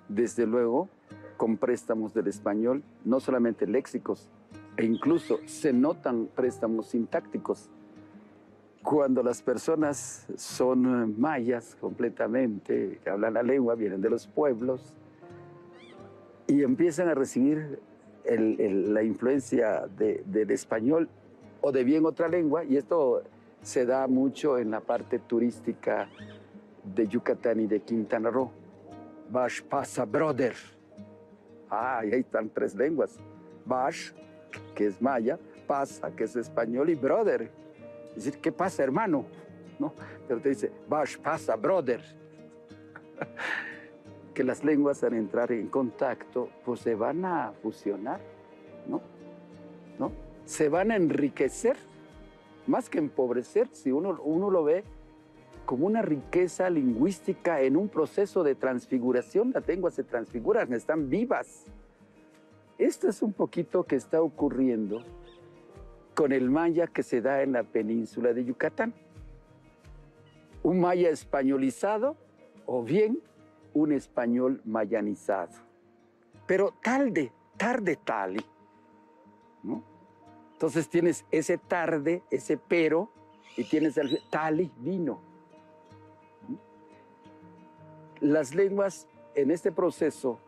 Speaker 10: desde luego, con préstamos del español, no solamente léxicos, e incluso se notan préstamos sintácticos. Cuando las personas son mayas completamente, que hablan la lengua, vienen de los pueblos, y empiezan a recibir la influencia del español o de bien otra lengua, y esto se da mucho en la parte turística de Yucatán y de Quintana Roo. Bash pasa brother. Ah, ahí están tres lenguas. Bash, que es maya, pasa, que es español, y brother. Decir, ¿qué pasa, hermano? ¿No? Pero te dice, Bash pasa brother. que las lenguas al entrar en contacto, pues se van a fusionar, ¿no? ¿No? Se van a enriquecer, más que empobrecer, si uno, uno lo ve como una riqueza lingüística en un proceso de transfiguración, las lenguas se transfiguran, están vivas. Esto es un poquito que está ocurriendo con el maya que se da en la península de Yucatán. Un maya españolizado o bien un español mayanizado. Pero tarde, tarde tali. ¿no? Entonces tienes ese tarde, ese pero, y tienes el tali, vino. Las lenguas en este proceso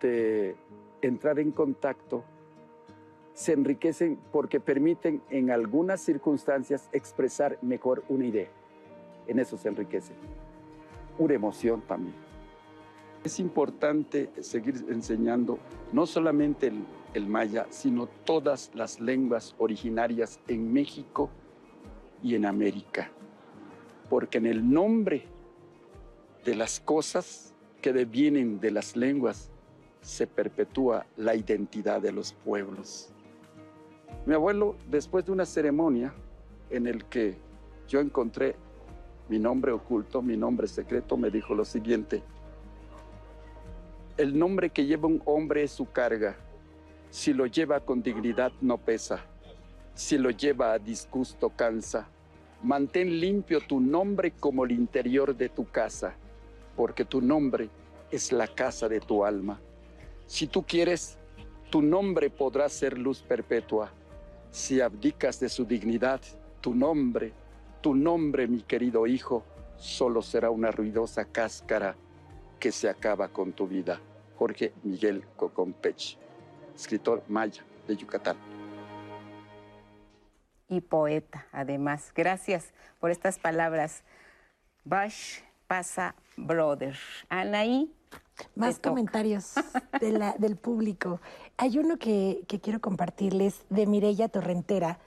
Speaker 10: de entrar en contacto se enriquecen porque permiten en algunas circunstancias expresar mejor una idea. En eso se enriquece. Una emoción también. Es importante seguir enseñando no solamente el, maya, sino todas las lenguas originarias en México y en América. Porque en el nombre de las cosas que devienen de las lenguas se perpetúa la identidad de los pueblos. Mi abuelo, después de una ceremonia en el que yo encontré mi nombre oculto, mi nombre secreto, me dijo lo siguiente, el nombre que lleva un hombre es su carga. Si lo lleva con dignidad no pesa. Si lo lleva a disgusto cansa. Mantén limpio tu nombre como el interior de tu casa, porque tu nombre es la casa de tu alma. Si tú quieres, tu nombre podrá ser luz perpetua. Si abdicas de su dignidad, tu nombre, tu nombre, mi querido hijo, solo será una ruidosa cáscara que se acaba con tu vida. Jorge Miguel Cocompech, escritor maya de Yucatán.
Speaker 2: Y poeta, además. Gracias por estas palabras. Bash pasa brother. Anaí,
Speaker 3: Más comentarios del público. Hay uno que, que quiero compartirles de Mireya Torrentera.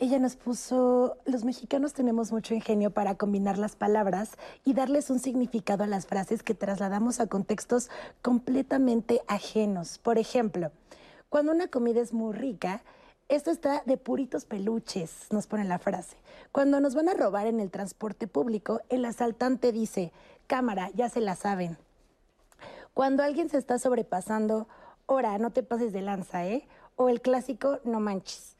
Speaker 3: Ella nos puso, los mexicanos tenemos mucho ingenio para combinar las palabras y darles un significado a las frases que trasladamos a contextos completamente ajenos. Por ejemplo, cuando una comida es muy rica, esto está de puritos peluches, nos pone la frase. Cuando nos van a robar en el transporte público, el asaltante dice, cámara, ya se la saben. Cuando alguien se está sobrepasando, ora, no te pases de lanza, ¿eh? O el clásico, no manches.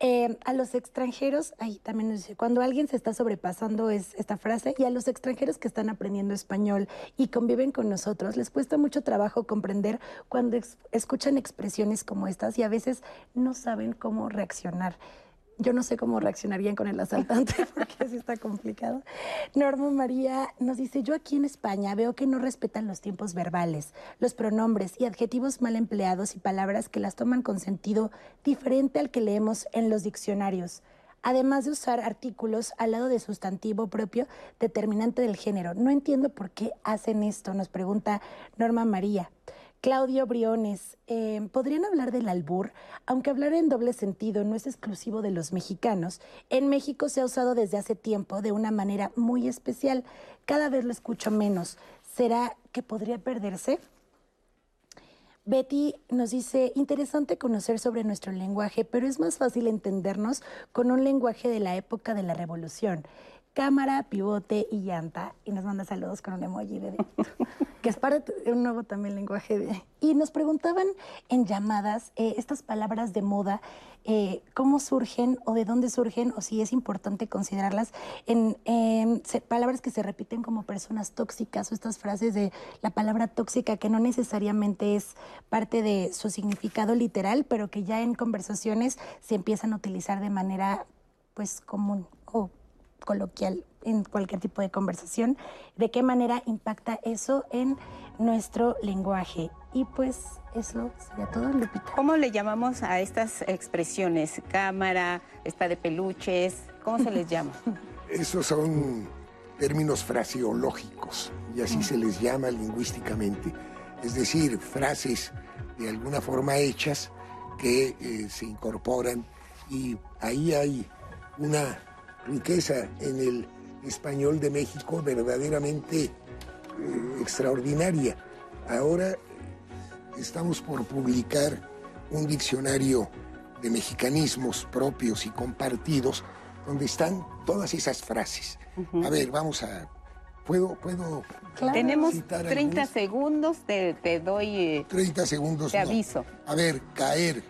Speaker 3: Eh, a los extranjeros, ahí también nos dice, cuando alguien se está sobrepasando es esta frase, y a los extranjeros que están aprendiendo español y conviven con nosotros, les cuesta mucho trabajo comprender cuando escuchan expresiones como estas y a veces no saben cómo reaccionar. Yo no sé cómo reaccionarían con el asaltante porque así está complicado. Norma María nos dice, yo aquí en España veo que no respetan los tiempos verbales, los pronombres y adjetivos mal empleados y palabras que las toman con sentido diferente al que leemos en los diccionarios además de usar artículos al lado de sustantivo propio determinante del género. No entiendo por qué hacen esto, nos pregunta Norma María. Claudio Briones, em, ¿podrían hablar del albur? Aunque hablar en doble sentido no es exclusivo de los mexicanos, en México se ha usado desde hace tiempo de una manera muy especial. Cada vez lo escucho menos. ¿Será que podría perderse? Betty nos dice, interesante conocer sobre nuestro lenguaje, pero es más fácil entendernos con un lenguaje de la época de la revolución cámara, pivote y llanta. Y nos manda saludos con un emoji de que es parte de un nuevo también lenguaje. De, y nos preguntaban en llamadas eh, estas palabras de moda, eh, cómo surgen o de dónde surgen o si es importante considerarlas en palabras que se repiten como personas tóxicas o estas frases de la palabra tóxica que no necesariamente es parte de su significado literal, pero que ya en conversaciones se empiezan a utilizar de manera pues común coloquial en cualquier tipo de conversación, de qué manera impacta eso en nuestro lenguaje. Y pues eso sería todo, Lupita.
Speaker 2: ¿Cómo le llamamos a estas expresiones? Cámara, está de peluches, ¿cómo se les llama?
Speaker 4: Esos son términos fraseológicos y así se les llama lingüísticamente. Es decir, frases de alguna forma hechas que eh, se incorporan y ahí hay una riqueza en el español de México verdaderamente eh, extraordinaria. Ahora estamos por publicar un diccionario de mexicanismos propios y compartidos donde están todas esas frases. A ver, vamos a... ¿Puedo, puedo
Speaker 2: Tenemos 30 segundos, te, doy...
Speaker 4: 30 segundos.
Speaker 2: Te aviso.
Speaker 4: A ver, caer,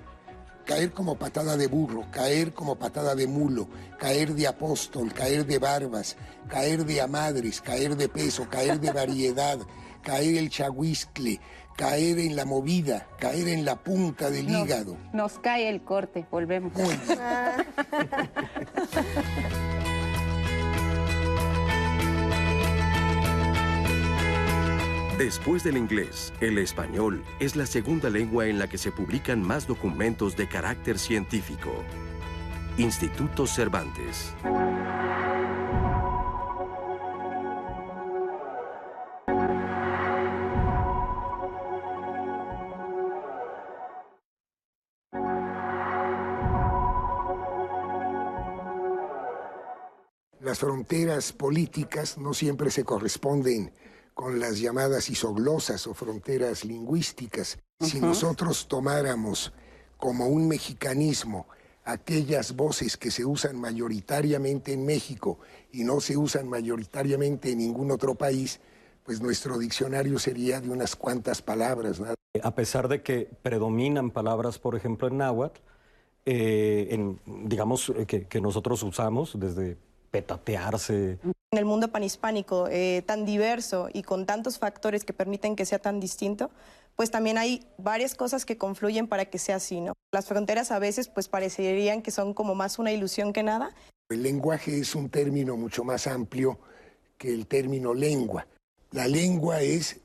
Speaker 4: caer como patada de burro, caer como patada de mulo, caer de apóstol, caer de barbas, caer de amadres, caer de peso, caer de variedad, caer el chahuiscle, caer en la movida, caer en la punta del hígado.
Speaker 2: Nos cae el corte, volvemos.
Speaker 1: Después del inglés, el español es la segunda lengua en la que se publican más documentos de carácter científico. Instituto Cervantes.
Speaker 4: Las fronteras políticas no siempre se corresponden con las llamadas isoglosas o fronteras lingüísticas. Si nosotros tomáramos como un mexicanismo aquellas voces que se usan mayoritariamente en México y no se usan mayoritariamente en ningún otro país, pues nuestro diccionario sería de unas cuantas palabras.
Speaker 6: A pesar de que predominan palabras, por ejemplo, en náhuatl, eh, en, digamos, eh, que, que nosotros usamos desde petatearse.
Speaker 5: En el mundo panhispánico eh, tan diverso y con tantos factores que permiten que sea tan distinto, pues también hay varias cosas que confluyen para que sea así, ¿no? Las fronteras a veces pues parecerían que son como más una ilusión que nada.
Speaker 4: El lenguaje es un término mucho más amplio que el término lengua. La lengua es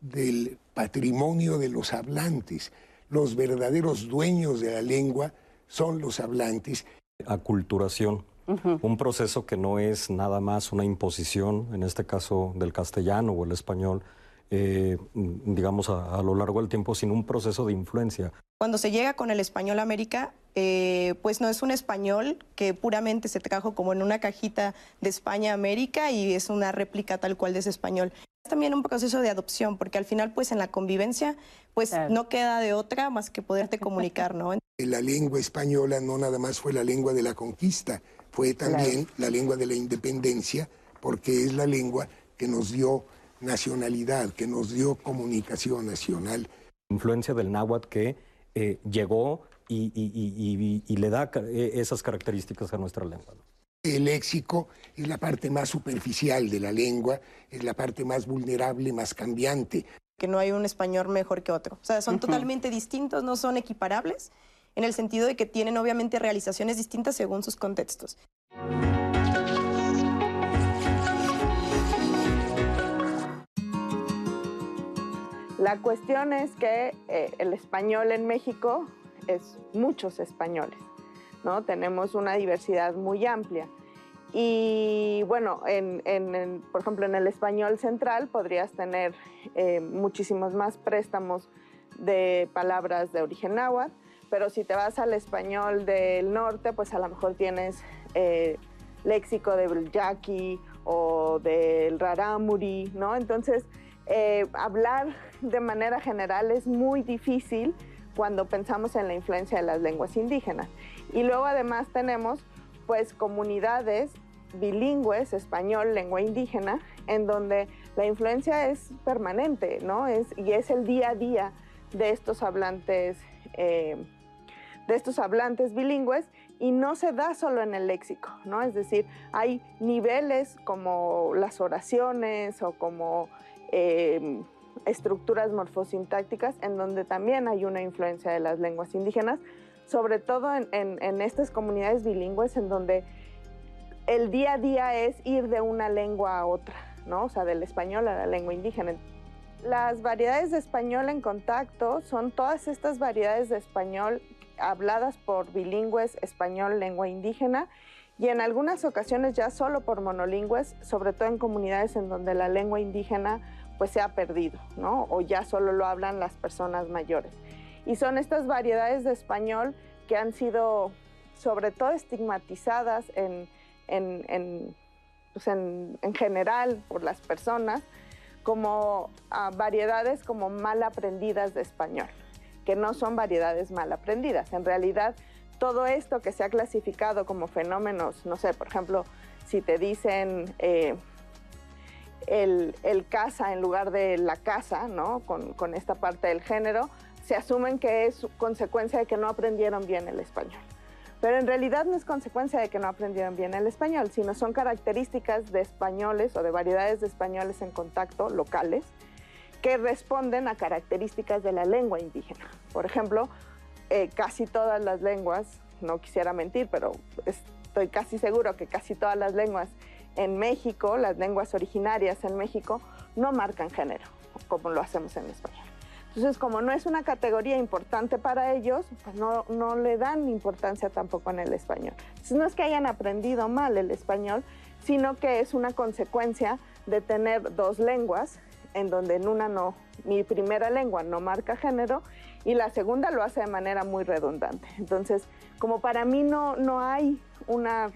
Speaker 4: del patrimonio de los hablantes. Los verdaderos dueños de la lengua son los hablantes.
Speaker 6: Aculturación un proceso que no es nada más una imposición, en este caso del castellano o el español, eh, digamos, a, lo largo del tiempo sin un proceso de influencia.
Speaker 5: Cuando se llega con el español a América, eh, pues no es un español que puramente se trajo como en una cajita de España a América y es una réplica tal cual de ese español. Es también un proceso de adopción, porque al final, pues en la convivencia, pues no queda de otra más que poderte comunicar, ¿no?
Speaker 4: La lengua española no nada más fue la lengua de la conquista, fue también la lengua de la independencia, porque es la lengua que nos dio nacionalidad, que nos dio comunicación nacional.
Speaker 6: Influencia del náhuatl que eh, llegó y, le da eh, esas características a nuestra lengua.
Speaker 4: El léxico es la parte más superficial de la lengua, es la parte más vulnerable, más cambiante.
Speaker 5: Que no hay un español mejor que otro. O sea, son totalmente distintos, no son equiparables, en el sentido de que tienen obviamente realizaciones distintas según sus contextos.
Speaker 11: La cuestión es que eh, el español en México es muchos españoles, ¿no? Tenemos una diversidad muy amplia. Y bueno, por ejemplo, en el español central podrías tener eh, muchísimos más préstamos de palabras de origen náhuatl, pero si te vas al español del norte, pues a lo mejor tienes eh, léxico del yaqui o del rarámuri, ¿no? Entonces, eh, hablar de manera general es muy difícil cuando pensamos en la influencia de las lenguas indígenas. Y luego además tenemos pues comunidades bilingües, español, lengua indígena, en donde la influencia es permanente, ¿no? Es, y es el día a día de estos hablantes, eh, de estos hablantes bilingües y no se da solo en el léxico, ¿no? Es decir, hay niveles como las oraciones o como Em, estructuras morfosintácticas en donde también hay una influencia de las lenguas indígenas, sobre todo en, estas comunidades bilingües en donde el día a día es ir de una lengua a otra, ¿no? O sea, del español a la lengua indígena. Las variedades de español en contacto son todas estas variedades de español habladas por bilingües español, lengua indígena, y en algunas ocasiones ya solo por monolingües, sobre todo en comunidades en donde la lengua indígena pues se ha perdido, ¿no? O ya solo lo hablan las personas mayores. Y son estas variedades de español que han sido sobre todo estigmatizadas en, en, pues, general por las personas como ah, variedades como mal aprendidas de español, que no son variedades mal aprendidas. En realidad, todo esto que se ha clasificado como fenómenos, no sé, por ejemplo, si te dicen... Eh, el, el casa en lugar de la casa, ¿no? Con, con esta parte del género, se asumen que es consecuencia de que no aprendieron bien el español. Pero en realidad no es consecuencia de que no aprendieron bien el español, sino son características de españoles o de variedades de españoles en contacto locales responden a características de la lengua indígena. Por ejemplo, eh, casi todas las lenguas, no quisiera mentir, pero estoy casi seguro que casi todas las lenguas en México, las lenguas originarias en México, no marcan género, como lo hacemos en español. Entonces, como no es una categoría importante para ellos, pues no, no le dan importancia tampoco en el español. Entonces, no es que hayan aprendido mal el español, sino que es una consecuencia de tener dos lenguas, en donde en una no, mi primera lengua no marca género y la segunda lo hace de manera muy redundante. Entonces, como para mí no, no hay una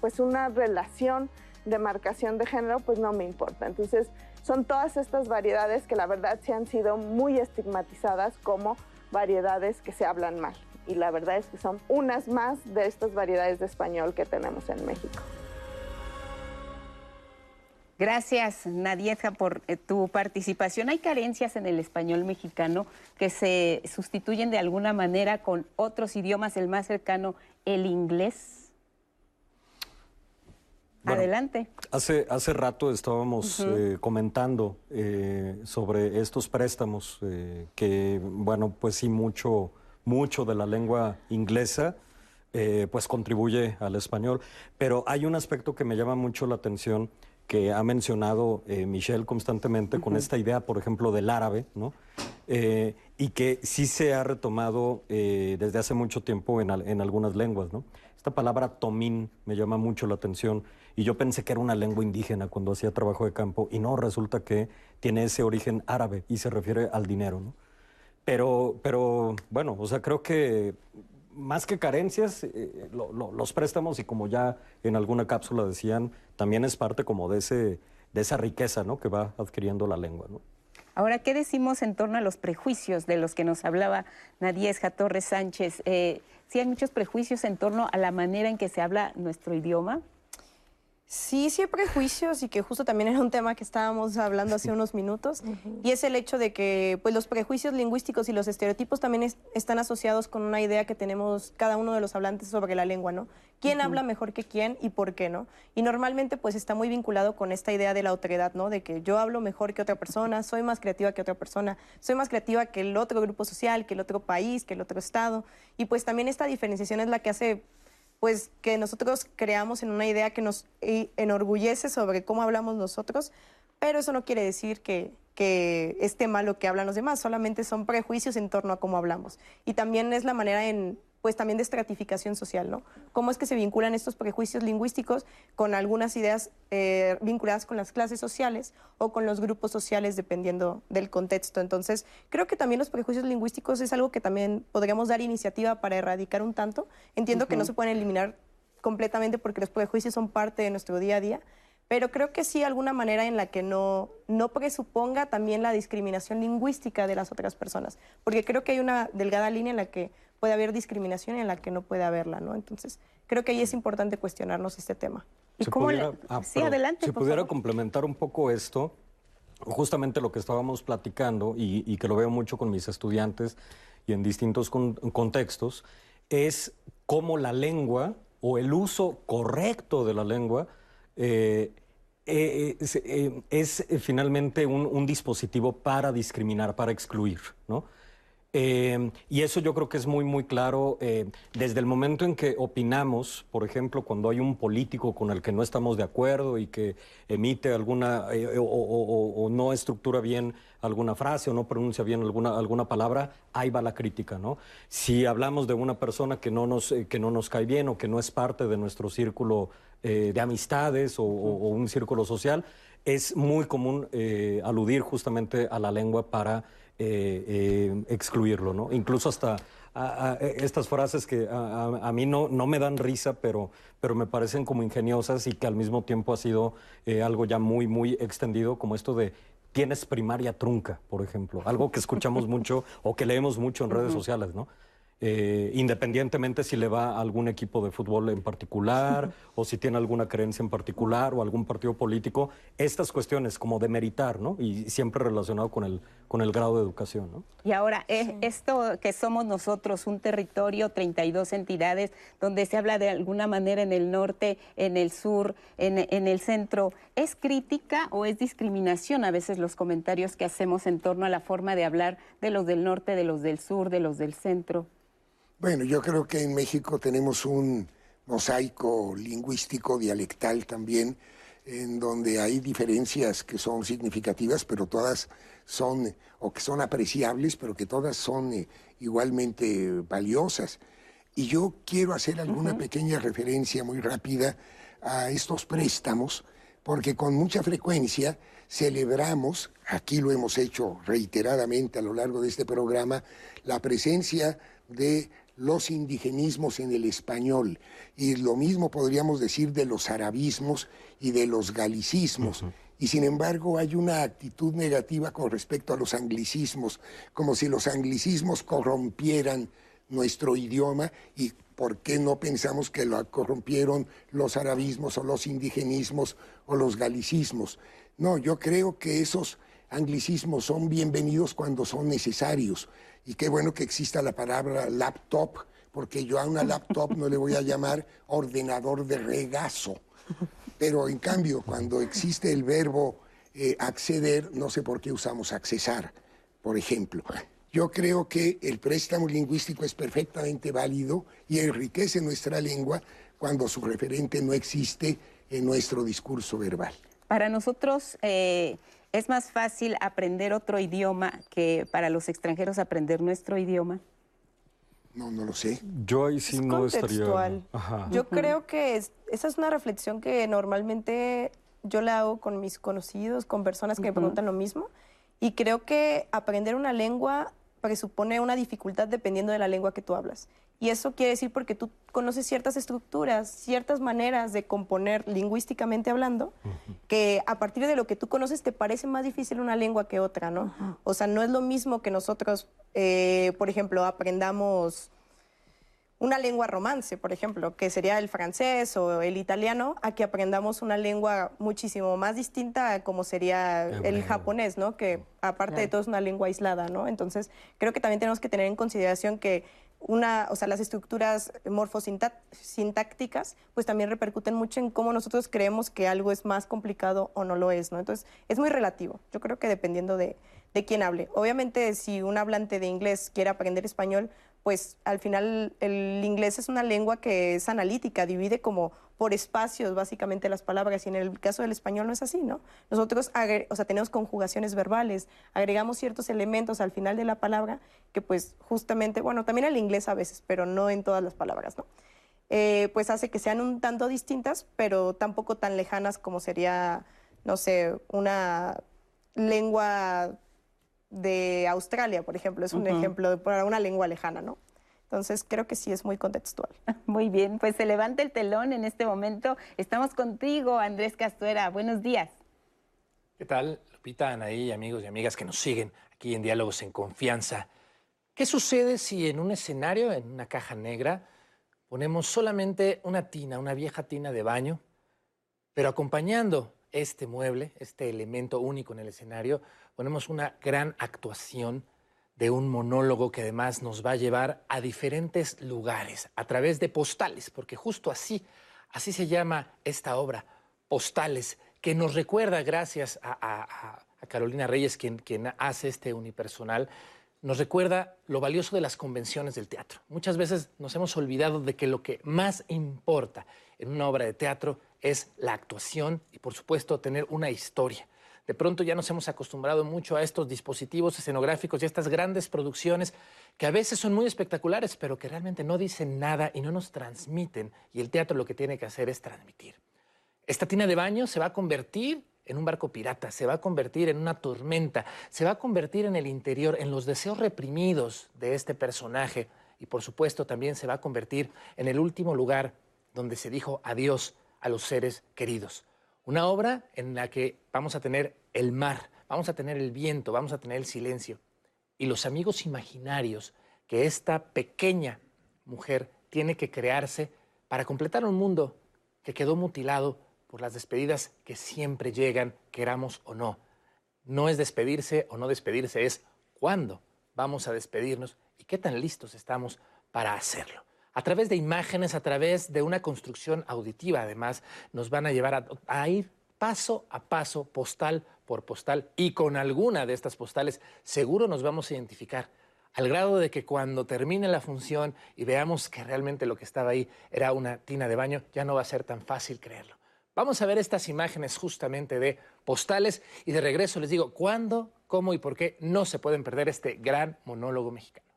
Speaker 11: pues una relación de marcación de género, pues no me importa. Entonces, son todas estas variedades que la verdad se han sido muy estigmatizadas como variedades que se hablan mal. Y la verdad es que son unas más de estas variedades de español que tenemos en México.
Speaker 2: Gracias, Nadieja, por eh, tu participación. ¿Hay carencias en el español mexicano que se sustituyen de alguna manera con otros idiomas, el más cercano, el inglés? Adelante.
Speaker 6: Hace, hace rato estábamos eh, comentando eh, sobre estos préstamos que, bueno, pues sí, mucho, mucho de la lengua inglesa pues contribuye al español. Pero hay un aspecto que me llama mucho la atención que ha mencionado eh, Michelle constantemente con esta idea, por ejemplo, del árabe, ¿no? Eh, y que sí se ha retomado eh, desde hace mucho tiempo en, en, algunas lenguas, ¿no? Esta palabra tomín me llama mucho la atención y yo pensé que era una lengua indígena cuando hacía trabajo de campo y no, resulta que tiene ese origen árabe y se refiere al dinero, ¿no? Pero, pero bueno, o sea, creo que más que carencias, eh, los préstamos y como ya en alguna cápsula decían, también es parte como de, ese, de esa riqueza ¿no? que va adquiriendo la lengua. ¿no?
Speaker 2: Ahora, ¿qué decimos en torno a los prejuicios de los que nos hablaba Nadiesja Torres Sánchez? Eh, ¿Sí hay muchos prejuicios en torno a la manera en que se habla nuestro idioma?
Speaker 5: Sí, sí hay prejuicios y que justo también era un tema que estábamos hablando hace unos minutos y es el hecho de que pues, los prejuicios lingüísticos y los estereotipos también están asociados con una idea que tenemos cada uno de los hablantes sobre la lengua, ¿no? ¿Quién habla mejor que quién y por qué, no? Y normalmente pues está muy vinculado con esta idea de la autoridad, ¿no? De que yo hablo mejor que otra persona, soy más creativa que otra persona, soy más creativa que el otro grupo social, que el otro país, que el otro estado y pues también esta diferenciación es la que hace pues que nosotros creamos en una idea que nos enorgullece sobre cómo hablamos nosotros, pero eso no quiere decir que, que esté mal lo que hablan los demás, solamente son prejuicios en torno a cómo hablamos. Y también es la manera en pues también de estratificación social, ¿no? Cómo es que se vinculan estos prejuicios lingüísticos con algunas ideas eh, vinculadas con las clases sociales o con los grupos sociales, dependiendo del contexto. Entonces, creo que también los prejuicios lingüísticos es algo que también podríamos dar iniciativa para erradicar un tanto. Entiendo que no se pueden eliminar completamente porque los prejuicios son parte de nuestro día a día, pero creo que sí alguna manera en la que no, no presuponga también la discriminación lingüística de las otras personas, porque creo que hay una delgada línea en la que puede haber discriminación y en la que no puede haberla, ¿no? Entonces, creo que ahí es importante cuestionarnos este tema.
Speaker 6: ¿Y cómo ah, sí, adelante. Si pudiera complementar un poco esto, justamente lo que estábamos platicando y, que lo veo mucho con mis estudiantes y en distintos contextos, es cómo la lengua o el uso correcto de la lengua eh, eh, eh, es, finalmente un, un, dispositivo para discriminar, para excluir, ¿no? Em, y eso yo creo que es muy, muy claro eh, desde el momento en que opinamos, por ejemplo, cuando hay un político con el que no estamos de acuerdo y que emite alguna eh, o, no estructura bien alguna frase o no pronuncia bien alguna, alguna palabra, ahí va la crítica, ¿no? Si hablamos de una persona que no nos, eh, que no nos cae bien o que no es parte de nuestro círculo de amistades o, un círculo social, es muy común aludir justamente a la lengua para eh, eh, excluirlo, ¿no? Incluso hasta estas frases que a, mí no, no me dan risa, pero, pero me parecen como ingeniosas y que al mismo tiempo ha sido eh, algo ya muy, muy extendido, como esto de tienes primaria trunca, por ejemplo, algo que escuchamos mucho o que leemos mucho en redes sociales, ¿no? Eh, independientemente si le va a algún equipo de fútbol en particular o si tiene alguna creencia en particular o algún partido político, estas cuestiones como de meritar, ¿no? Y siempre relacionado con el, con el grado de educación, ¿no?
Speaker 2: Y ahora, eh, esto que somos nosotros, un territorio, 32 entidades, donde se habla de alguna manera en el norte, en el sur, en, en el centro, ¿es crítica o es discriminación a veces los comentarios que hacemos en torno a la forma de hablar de los del norte, de los del sur, de los del centro?
Speaker 4: Bueno, yo creo que en México tenemos un mosaico lingüístico, dialectal también, en donde hay diferencias que son significativas, pero todas son, o que son apreciables, pero que todas son eh, igualmente valiosas. Y yo quiero hacer alguna pequeña referencia muy rápida a estos préstamos, porque con mucha frecuencia celebramos, aquí lo hemos hecho reiteradamente a lo largo de este programa, la presencia de los indigenismos en el español. Y lo mismo podríamos decir de los arabismos y de los galicismos. Y sin embargo hay una actitud negativa con respecto a los anglicismos, como si los anglicismos corrompieran nuestro idioma y por qué no pensamos que lo corrompieron los arabismos o los indigenismos o los galicismos. No, yo creo que esos anglicismos son bienvenidos cuando son necesarios y qué bueno que exista la palabra laptop, porque yo a una laptop no le voy a llamar ordenador de regazo. Pero en cambio, cuando existe el verbo eh, acceder, no sé por qué usamos accesar, por ejemplo. Yo creo que el préstamo lingüístico es perfectamente válido y enriquece nuestra lengua cuando su referente no existe en nuestro discurso verbal.
Speaker 2: Para nosotros eh, es más fácil aprender otro idioma que para los extranjeros aprender nuestro idioma.
Speaker 4: No, no lo sé.
Speaker 6: Yo ahí sí no estaría.
Speaker 5: Yo creo que esa es una reflexión que normalmente yo la hago con mis conocidos, con personas que me preguntan lo mismo. Y creo que aprender una lengua presupone una dificultad dependiendo de la lengua que tú hablas. Y eso quiere decir porque tú conoces ciertas estructuras, ciertas maneras de componer lingüísticamente hablando, que a partir de lo que tú conoces te parece más difícil una lengua que otra, ¿no? O sea, no es lo mismo que nosotros, eh, por ejemplo, aprendamos una lengua romance, por ejemplo, que sería el francés o el italiano, a que aprendamos una lengua muchísimo más distinta como sería el japonés, ¿no? Que aparte de todo es una lengua aislada, ¿no? Entonces, creo que también tenemos que tener en consideración que una, o sea, las estructuras morfosintácticas, pues también repercuten mucho en cómo nosotros creemos que algo es más complicado o no lo es, ¿no? Entonces, es muy relativo. Yo creo que dependiendo de, de quién hable. Obviamente, si un hablante de inglés quiere aprender español, pues al final el inglés es una lengua que es analítica, divide como por espacios básicamente las palabras y en el caso del español no es así, ¿no? Nosotros o sea, tenemos conjugaciones verbales, agregamos ciertos elementos al final de la palabra que pues justamente, bueno, también el inglés a veces, pero no en todas las palabras, ¿no? Eh, pues hace que sean un tanto distintas, pero tampoco tan lejanas como sería, no sé, una lengua de Australia, por ejemplo, es un ejemplo para una lengua lejana, ¿no? Entonces creo que sí es muy contextual.
Speaker 2: Muy bien, pues se levanta el telón en este momento. Estamos contigo, Andrés Castuera. Buenos días.
Speaker 12: ¿Qué tal, Lupita, Anaí, amigos y amigas que nos siguen aquí en Diálogos en Confianza? ¿Qué sucede si en un escenario, en una caja negra, ponemos solamente una tina, una vieja tina de baño, pero acompañando este mueble, este elemento único en el escenario, ponemos una gran actuación de un monólogo que además nos va a llevar a diferentes lugares a través de postales, porque justo así, así se llama esta obra, Postales, que nos recuerda, gracias a, Carolina Reyes, quien, hace este unipersonal, nos recuerda lo valioso de las convenciones del teatro. Muchas veces nos hemos olvidado de que lo que más importa en una obra de teatro es la actuación y, por supuesto, tener una historia. De pronto ya nos hemos acostumbrado mucho a estos dispositivos escenográficos y a estas grandes producciones que a veces son muy espectaculares, pero que realmente no dicen nada y no nos transmiten. Y el teatro lo que tiene que hacer es transmitir. Esta tina de baño se va a convertir en un barco pirata, se va a convertir en una tormenta, se va a convertir en el interior, en los deseos reprimidos de este personaje y por supuesto también se va a convertir en el último lugar donde se dijo adiós a los seres queridos. Una obra en la que vamos a tener el mar, vamos a tener el viento, vamos a tener el silencio y los amigos imaginarios que esta pequeña mujer tiene que crearse para completar un mundo que quedó mutilado por las despedidas que siempre llegan, queramos o no. No es despedirse o no despedirse, es cuándo vamos a despedirnos y qué tan listos estamos para hacerlo a través de imágenes, a través de una construcción auditiva, además, nos van a llevar a, ir paso a paso, postal por postal, y con alguna de estas postales seguro nos vamos a identificar, al grado de que cuando termine la función y veamos que realmente lo que estaba ahí era una tina de baño, ya no va a ser tan fácil creerlo. Vamos a ver estas imágenes justamente de postales y de regreso les digo cuándo, cómo y por qué no se pueden perder este gran monólogo mexicano.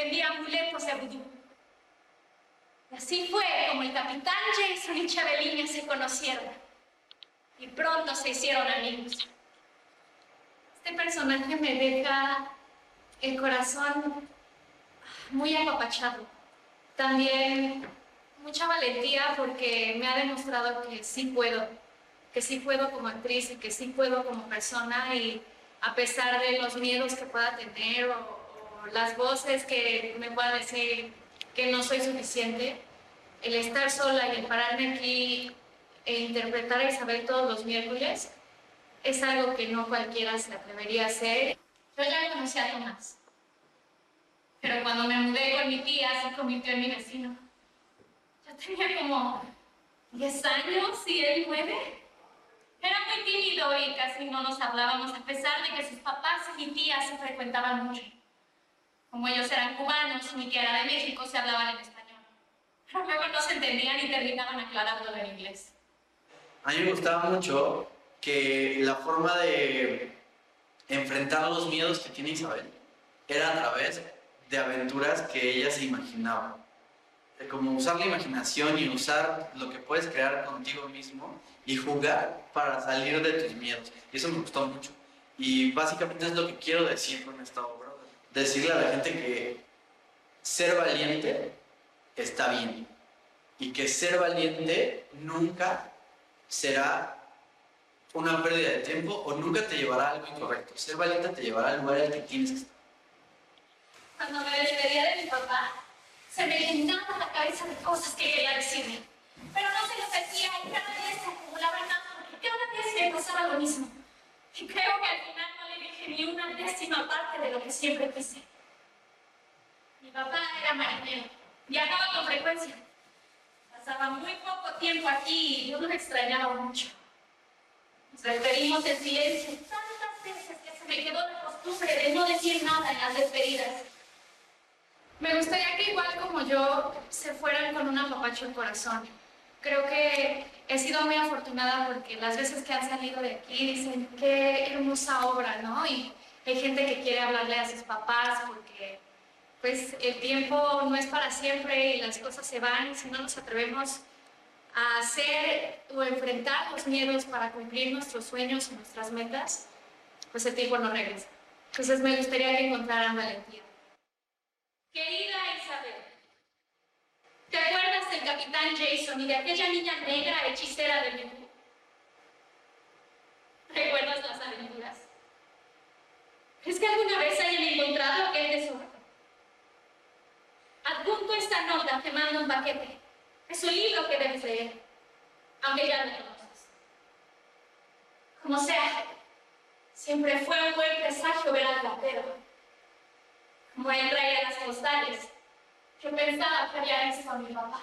Speaker 13: Vendía amuletos de vudú. Y así fue como el capitán Jason y Chabelina se conocieron y pronto se hicieron amigos. Este personaje me deja el corazón muy apapachado. También mucha valentía porque me ha demostrado que sí puedo, que sí puedo como actriz y que sí puedo como persona y a pesar de los miedos que pueda tener o, las voces que me puedan decir que no soy suficiente, el estar sola y el pararme aquí e interpretar a Isabel todos los miércoles es algo que no cualquiera se atrevería a hacer. Yo ya conocí a Tomás, pero cuando me mudé con mi tía se convirtió en mi vecino. Yo tenía como 10 años y él 9. Era muy tímido y casi no nos hablábamos, a pesar de que sus papás y mi tía se frecuentaban mucho. Como ellos eran cubanos mi tía era de México, se hablaban en español. Pero luego no se entendían y terminaban aclarándolo en inglés.
Speaker 14: A mí me gustaba mucho que la forma de enfrentar los miedos que tiene Isabel era a través de aventuras que ella se imaginaba. Como usar la imaginación y usar lo que puedes crear contigo mismo y jugar para salir de tus miedos. Y eso me gustó mucho. Y básicamente es lo que quiero decir con esta obra decirle a la gente que ser valiente está bien y que ser valiente nunca será una pérdida de tiempo o nunca te llevará a algo incorrecto. Ser valiente te llevará al lugar el que tienes que estar.
Speaker 13: Cuando me despedía de mi papá, se me llenaba la cabeza de cosas que quería decirle. Pero no se lo decía y cada vez se acumulaba más porque cada vez me pasaba lo mismo. Y creo que al final ni una décima parte de lo que siempre quise. Mi papá era marinero, viajaba con frecuencia. Pasaba muy poco tiempo aquí y yo lo extrañaba mucho. Nos referimos en silencio tantas veces que se me quedó la costumbre de no decir nada en las despedidas. Me gustaría que igual como yo se fueran con un apapacho el corazón. Creo que he sido muy afortunada porque las veces que han salido de aquí dicen qué hermosa obra, ¿no? Y hay gente que quiere hablarle a sus papás porque pues el tiempo no es para siempre y las cosas se van si no nos atrevemos a hacer o enfrentar los miedos para cumplir nuestros sueños y nuestras metas, pues el tiempo no regresa. Entonces me gustaría que encontraran valentía. Querida Isabel, ¿Te acuerdas del capitán Jason y de aquella niña negra hechicera de Menú? ¿Recuerdas las aventuras? ¿Crees que alguna vez hayan encontrado aquel tesoro? Adjunto esta nota, te mando un paquete. Es un libro que debes leer, aunque ya lo conoces. Como sea, siempre fue un buen presagio ver al platero. Como él traía las postales, yo pensaba que había visto a mi papá.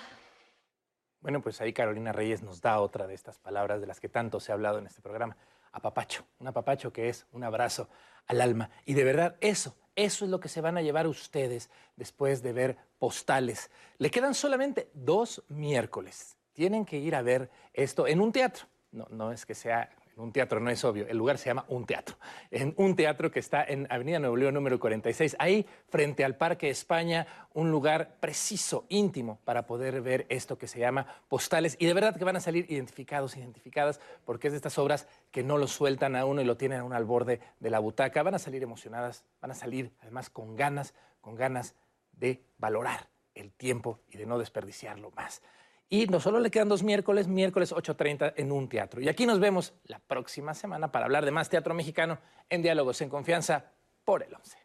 Speaker 12: Bueno, pues ahí Carolina Reyes nos da otra de estas palabras de las que tanto se ha hablado en este programa. Apapacho, un apapacho que es un abrazo al alma. Y de verdad, eso, eso es lo que se van a llevar ustedes después de ver postales. Le quedan solamente dos miércoles. Tienen que ir a ver esto en un teatro. No, no es que sea un teatro, no es obvio, el lugar se llama Un Teatro, en un teatro que está en Avenida Nuevo León número 46, ahí frente al Parque España, un lugar preciso, íntimo, para poder ver esto que se llama postales. Y de verdad que van a salir identificados, identificadas, porque es de estas obras que no lo sueltan a uno y lo tienen a uno al borde de la butaca. Van a salir emocionadas, van a salir además con ganas, con ganas de valorar el tiempo y de no desperdiciarlo más. Y no solo le quedan dos miércoles, miércoles 8.30 en un teatro. Y aquí nos vemos la próxima semana para hablar de más teatro mexicano en Diálogos en Confianza por el 11.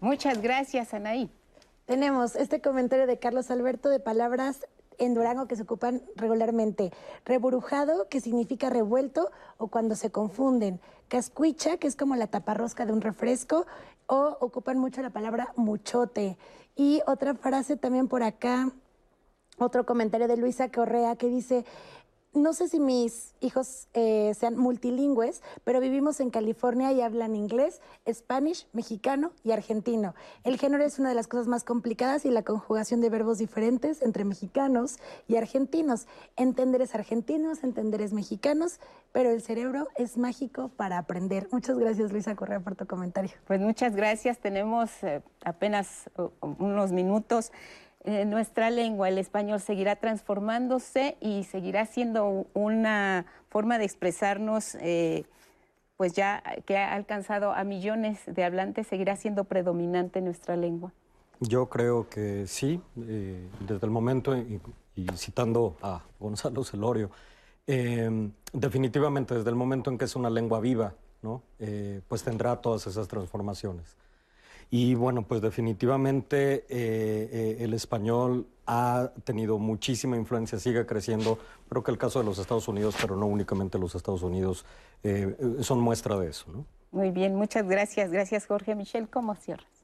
Speaker 2: Muchas gracias, Anaí.
Speaker 3: Tenemos este comentario de Carlos Alberto de palabras en Durango que se ocupan regularmente. Reburujado, que significa revuelto o cuando se confunden. Cascuicha, que es como la taparrosca de un refresco, o ocupan mucho la palabra muchote. Y otra frase también por acá otro comentario de Luisa Correa que dice, no sé si mis hijos eh, sean multilingües, pero vivimos en California y hablan inglés, spanish, mexicano y argentino. El género es una de las cosas más complicadas y la conjugación de verbos diferentes entre mexicanos y argentinos. Entender es argentinos, entender es mexicanos, pero el cerebro es mágico para aprender. Muchas gracias, Luisa Correa, por tu comentario.
Speaker 2: Pues muchas gracias. Tenemos eh, apenas unos minutos. Eh, nuestra lengua, el español, seguirá transformándose y seguirá siendo una forma de expresarnos, eh, pues ya que ha alcanzado a millones de hablantes, seguirá siendo predominante nuestra lengua.
Speaker 6: Yo creo que sí, eh, desde el momento, y, citando a Gonzalo Celorio, definitivamente desde el momento en que es una lengua viva, ¿no? pues tendrá todas esas transformaciones. Y bueno, pues definitivamente eh, eh, el español ha tenido muchísima influencia, sigue creciendo. Creo que el caso de los Estados Unidos, pero no únicamente los Estados Unidos, eh, son muestra de eso. ¿no?
Speaker 2: Muy bien, muchas gracias. Gracias, Jorge. Michelle, ¿cómo cierras?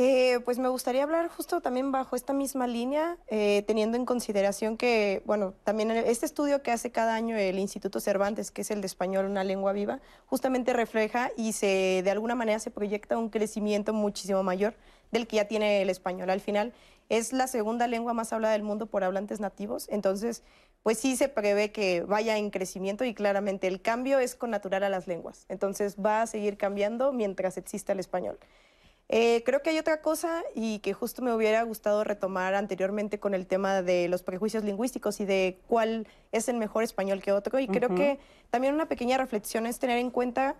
Speaker 5: Eh, pues me gustaría hablar justo también bajo esta misma línea, eh, teniendo en consideración que, bueno, también este estudio que hace cada año el Instituto Cervantes, que es el de español, una lengua viva, justamente refleja y se, de alguna manera se proyecta un crecimiento muchísimo mayor del que ya tiene el español. Al final es la segunda lengua más hablada del mundo por hablantes nativos, entonces, pues sí se prevé que vaya en crecimiento y claramente el cambio es con natural a las lenguas, entonces va a seguir cambiando mientras exista el español. Eh, creo que hay otra cosa y que justo me hubiera gustado retomar anteriormente con el tema de los prejuicios lingüísticos y de cuál es el mejor español que otro. Y creo que también una pequeña reflexión es tener en cuenta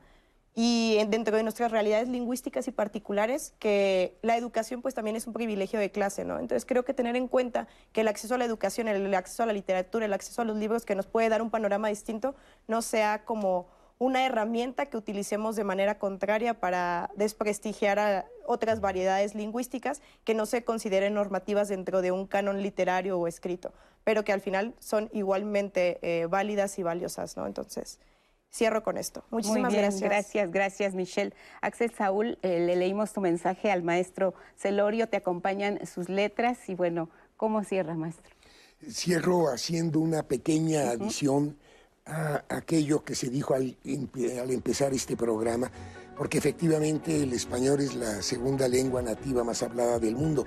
Speaker 5: y dentro de nuestras realidades lingüísticas y particulares que la educación pues también es un privilegio de clase, ¿no? Entonces creo que tener en cuenta que el acceso a la educación, el acceso a la literatura, el acceso a los libros que nos puede dar un panorama distinto no sea como una herramienta que utilicemos de manera contraria para desprestigiar a otras variedades lingüísticas que no se consideren normativas dentro de un canon literario o escrito, pero que al final son igualmente eh, válidas y valiosas, ¿no? Entonces, cierro con esto. Muchísimas gracias.
Speaker 2: Gracias, gracias, Michelle. Axel Saúl, eh, le leímos tu mensaje al maestro Celorio, te acompañan sus letras y bueno, ¿cómo cierra, maestro?
Speaker 4: Cierro haciendo una pequeña adición a aquello que se dijo al, empezar este programa, porque efectivamente el español es la segunda lengua nativa más hablada del mundo,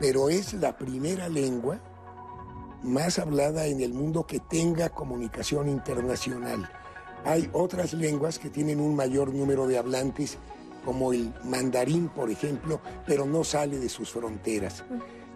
Speaker 4: pero es la primera lengua más hablada en el mundo que tenga comunicación internacional. Hay otras lenguas que tienen un mayor número de hablantes, como el mandarín, por ejemplo, pero no sale de sus fronteras.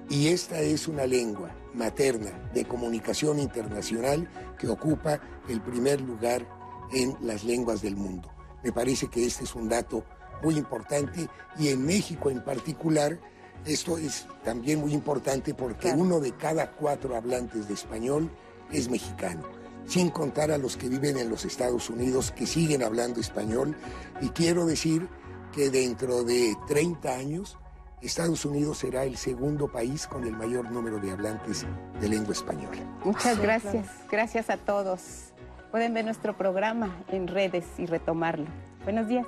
Speaker 4: Y esta es una lengua materna de comunicación internacional que ocupa el primer lugar en las lenguas del mundo. Me parece que este es un dato muy importante y en México en particular esto es también muy importante porque uno de cada cuatro hablantes de español es mexicano, sin contar a los que viven en los Estados Unidos que siguen hablando español. Y quiero decir que dentro de 30 años Estados Unidos será el segundo país con el mayor número de hablantes de lengua española.
Speaker 2: Muchas gracias. Gracias a todos. Pueden ver nuestro programa en redes y retomarlo. Buenos días.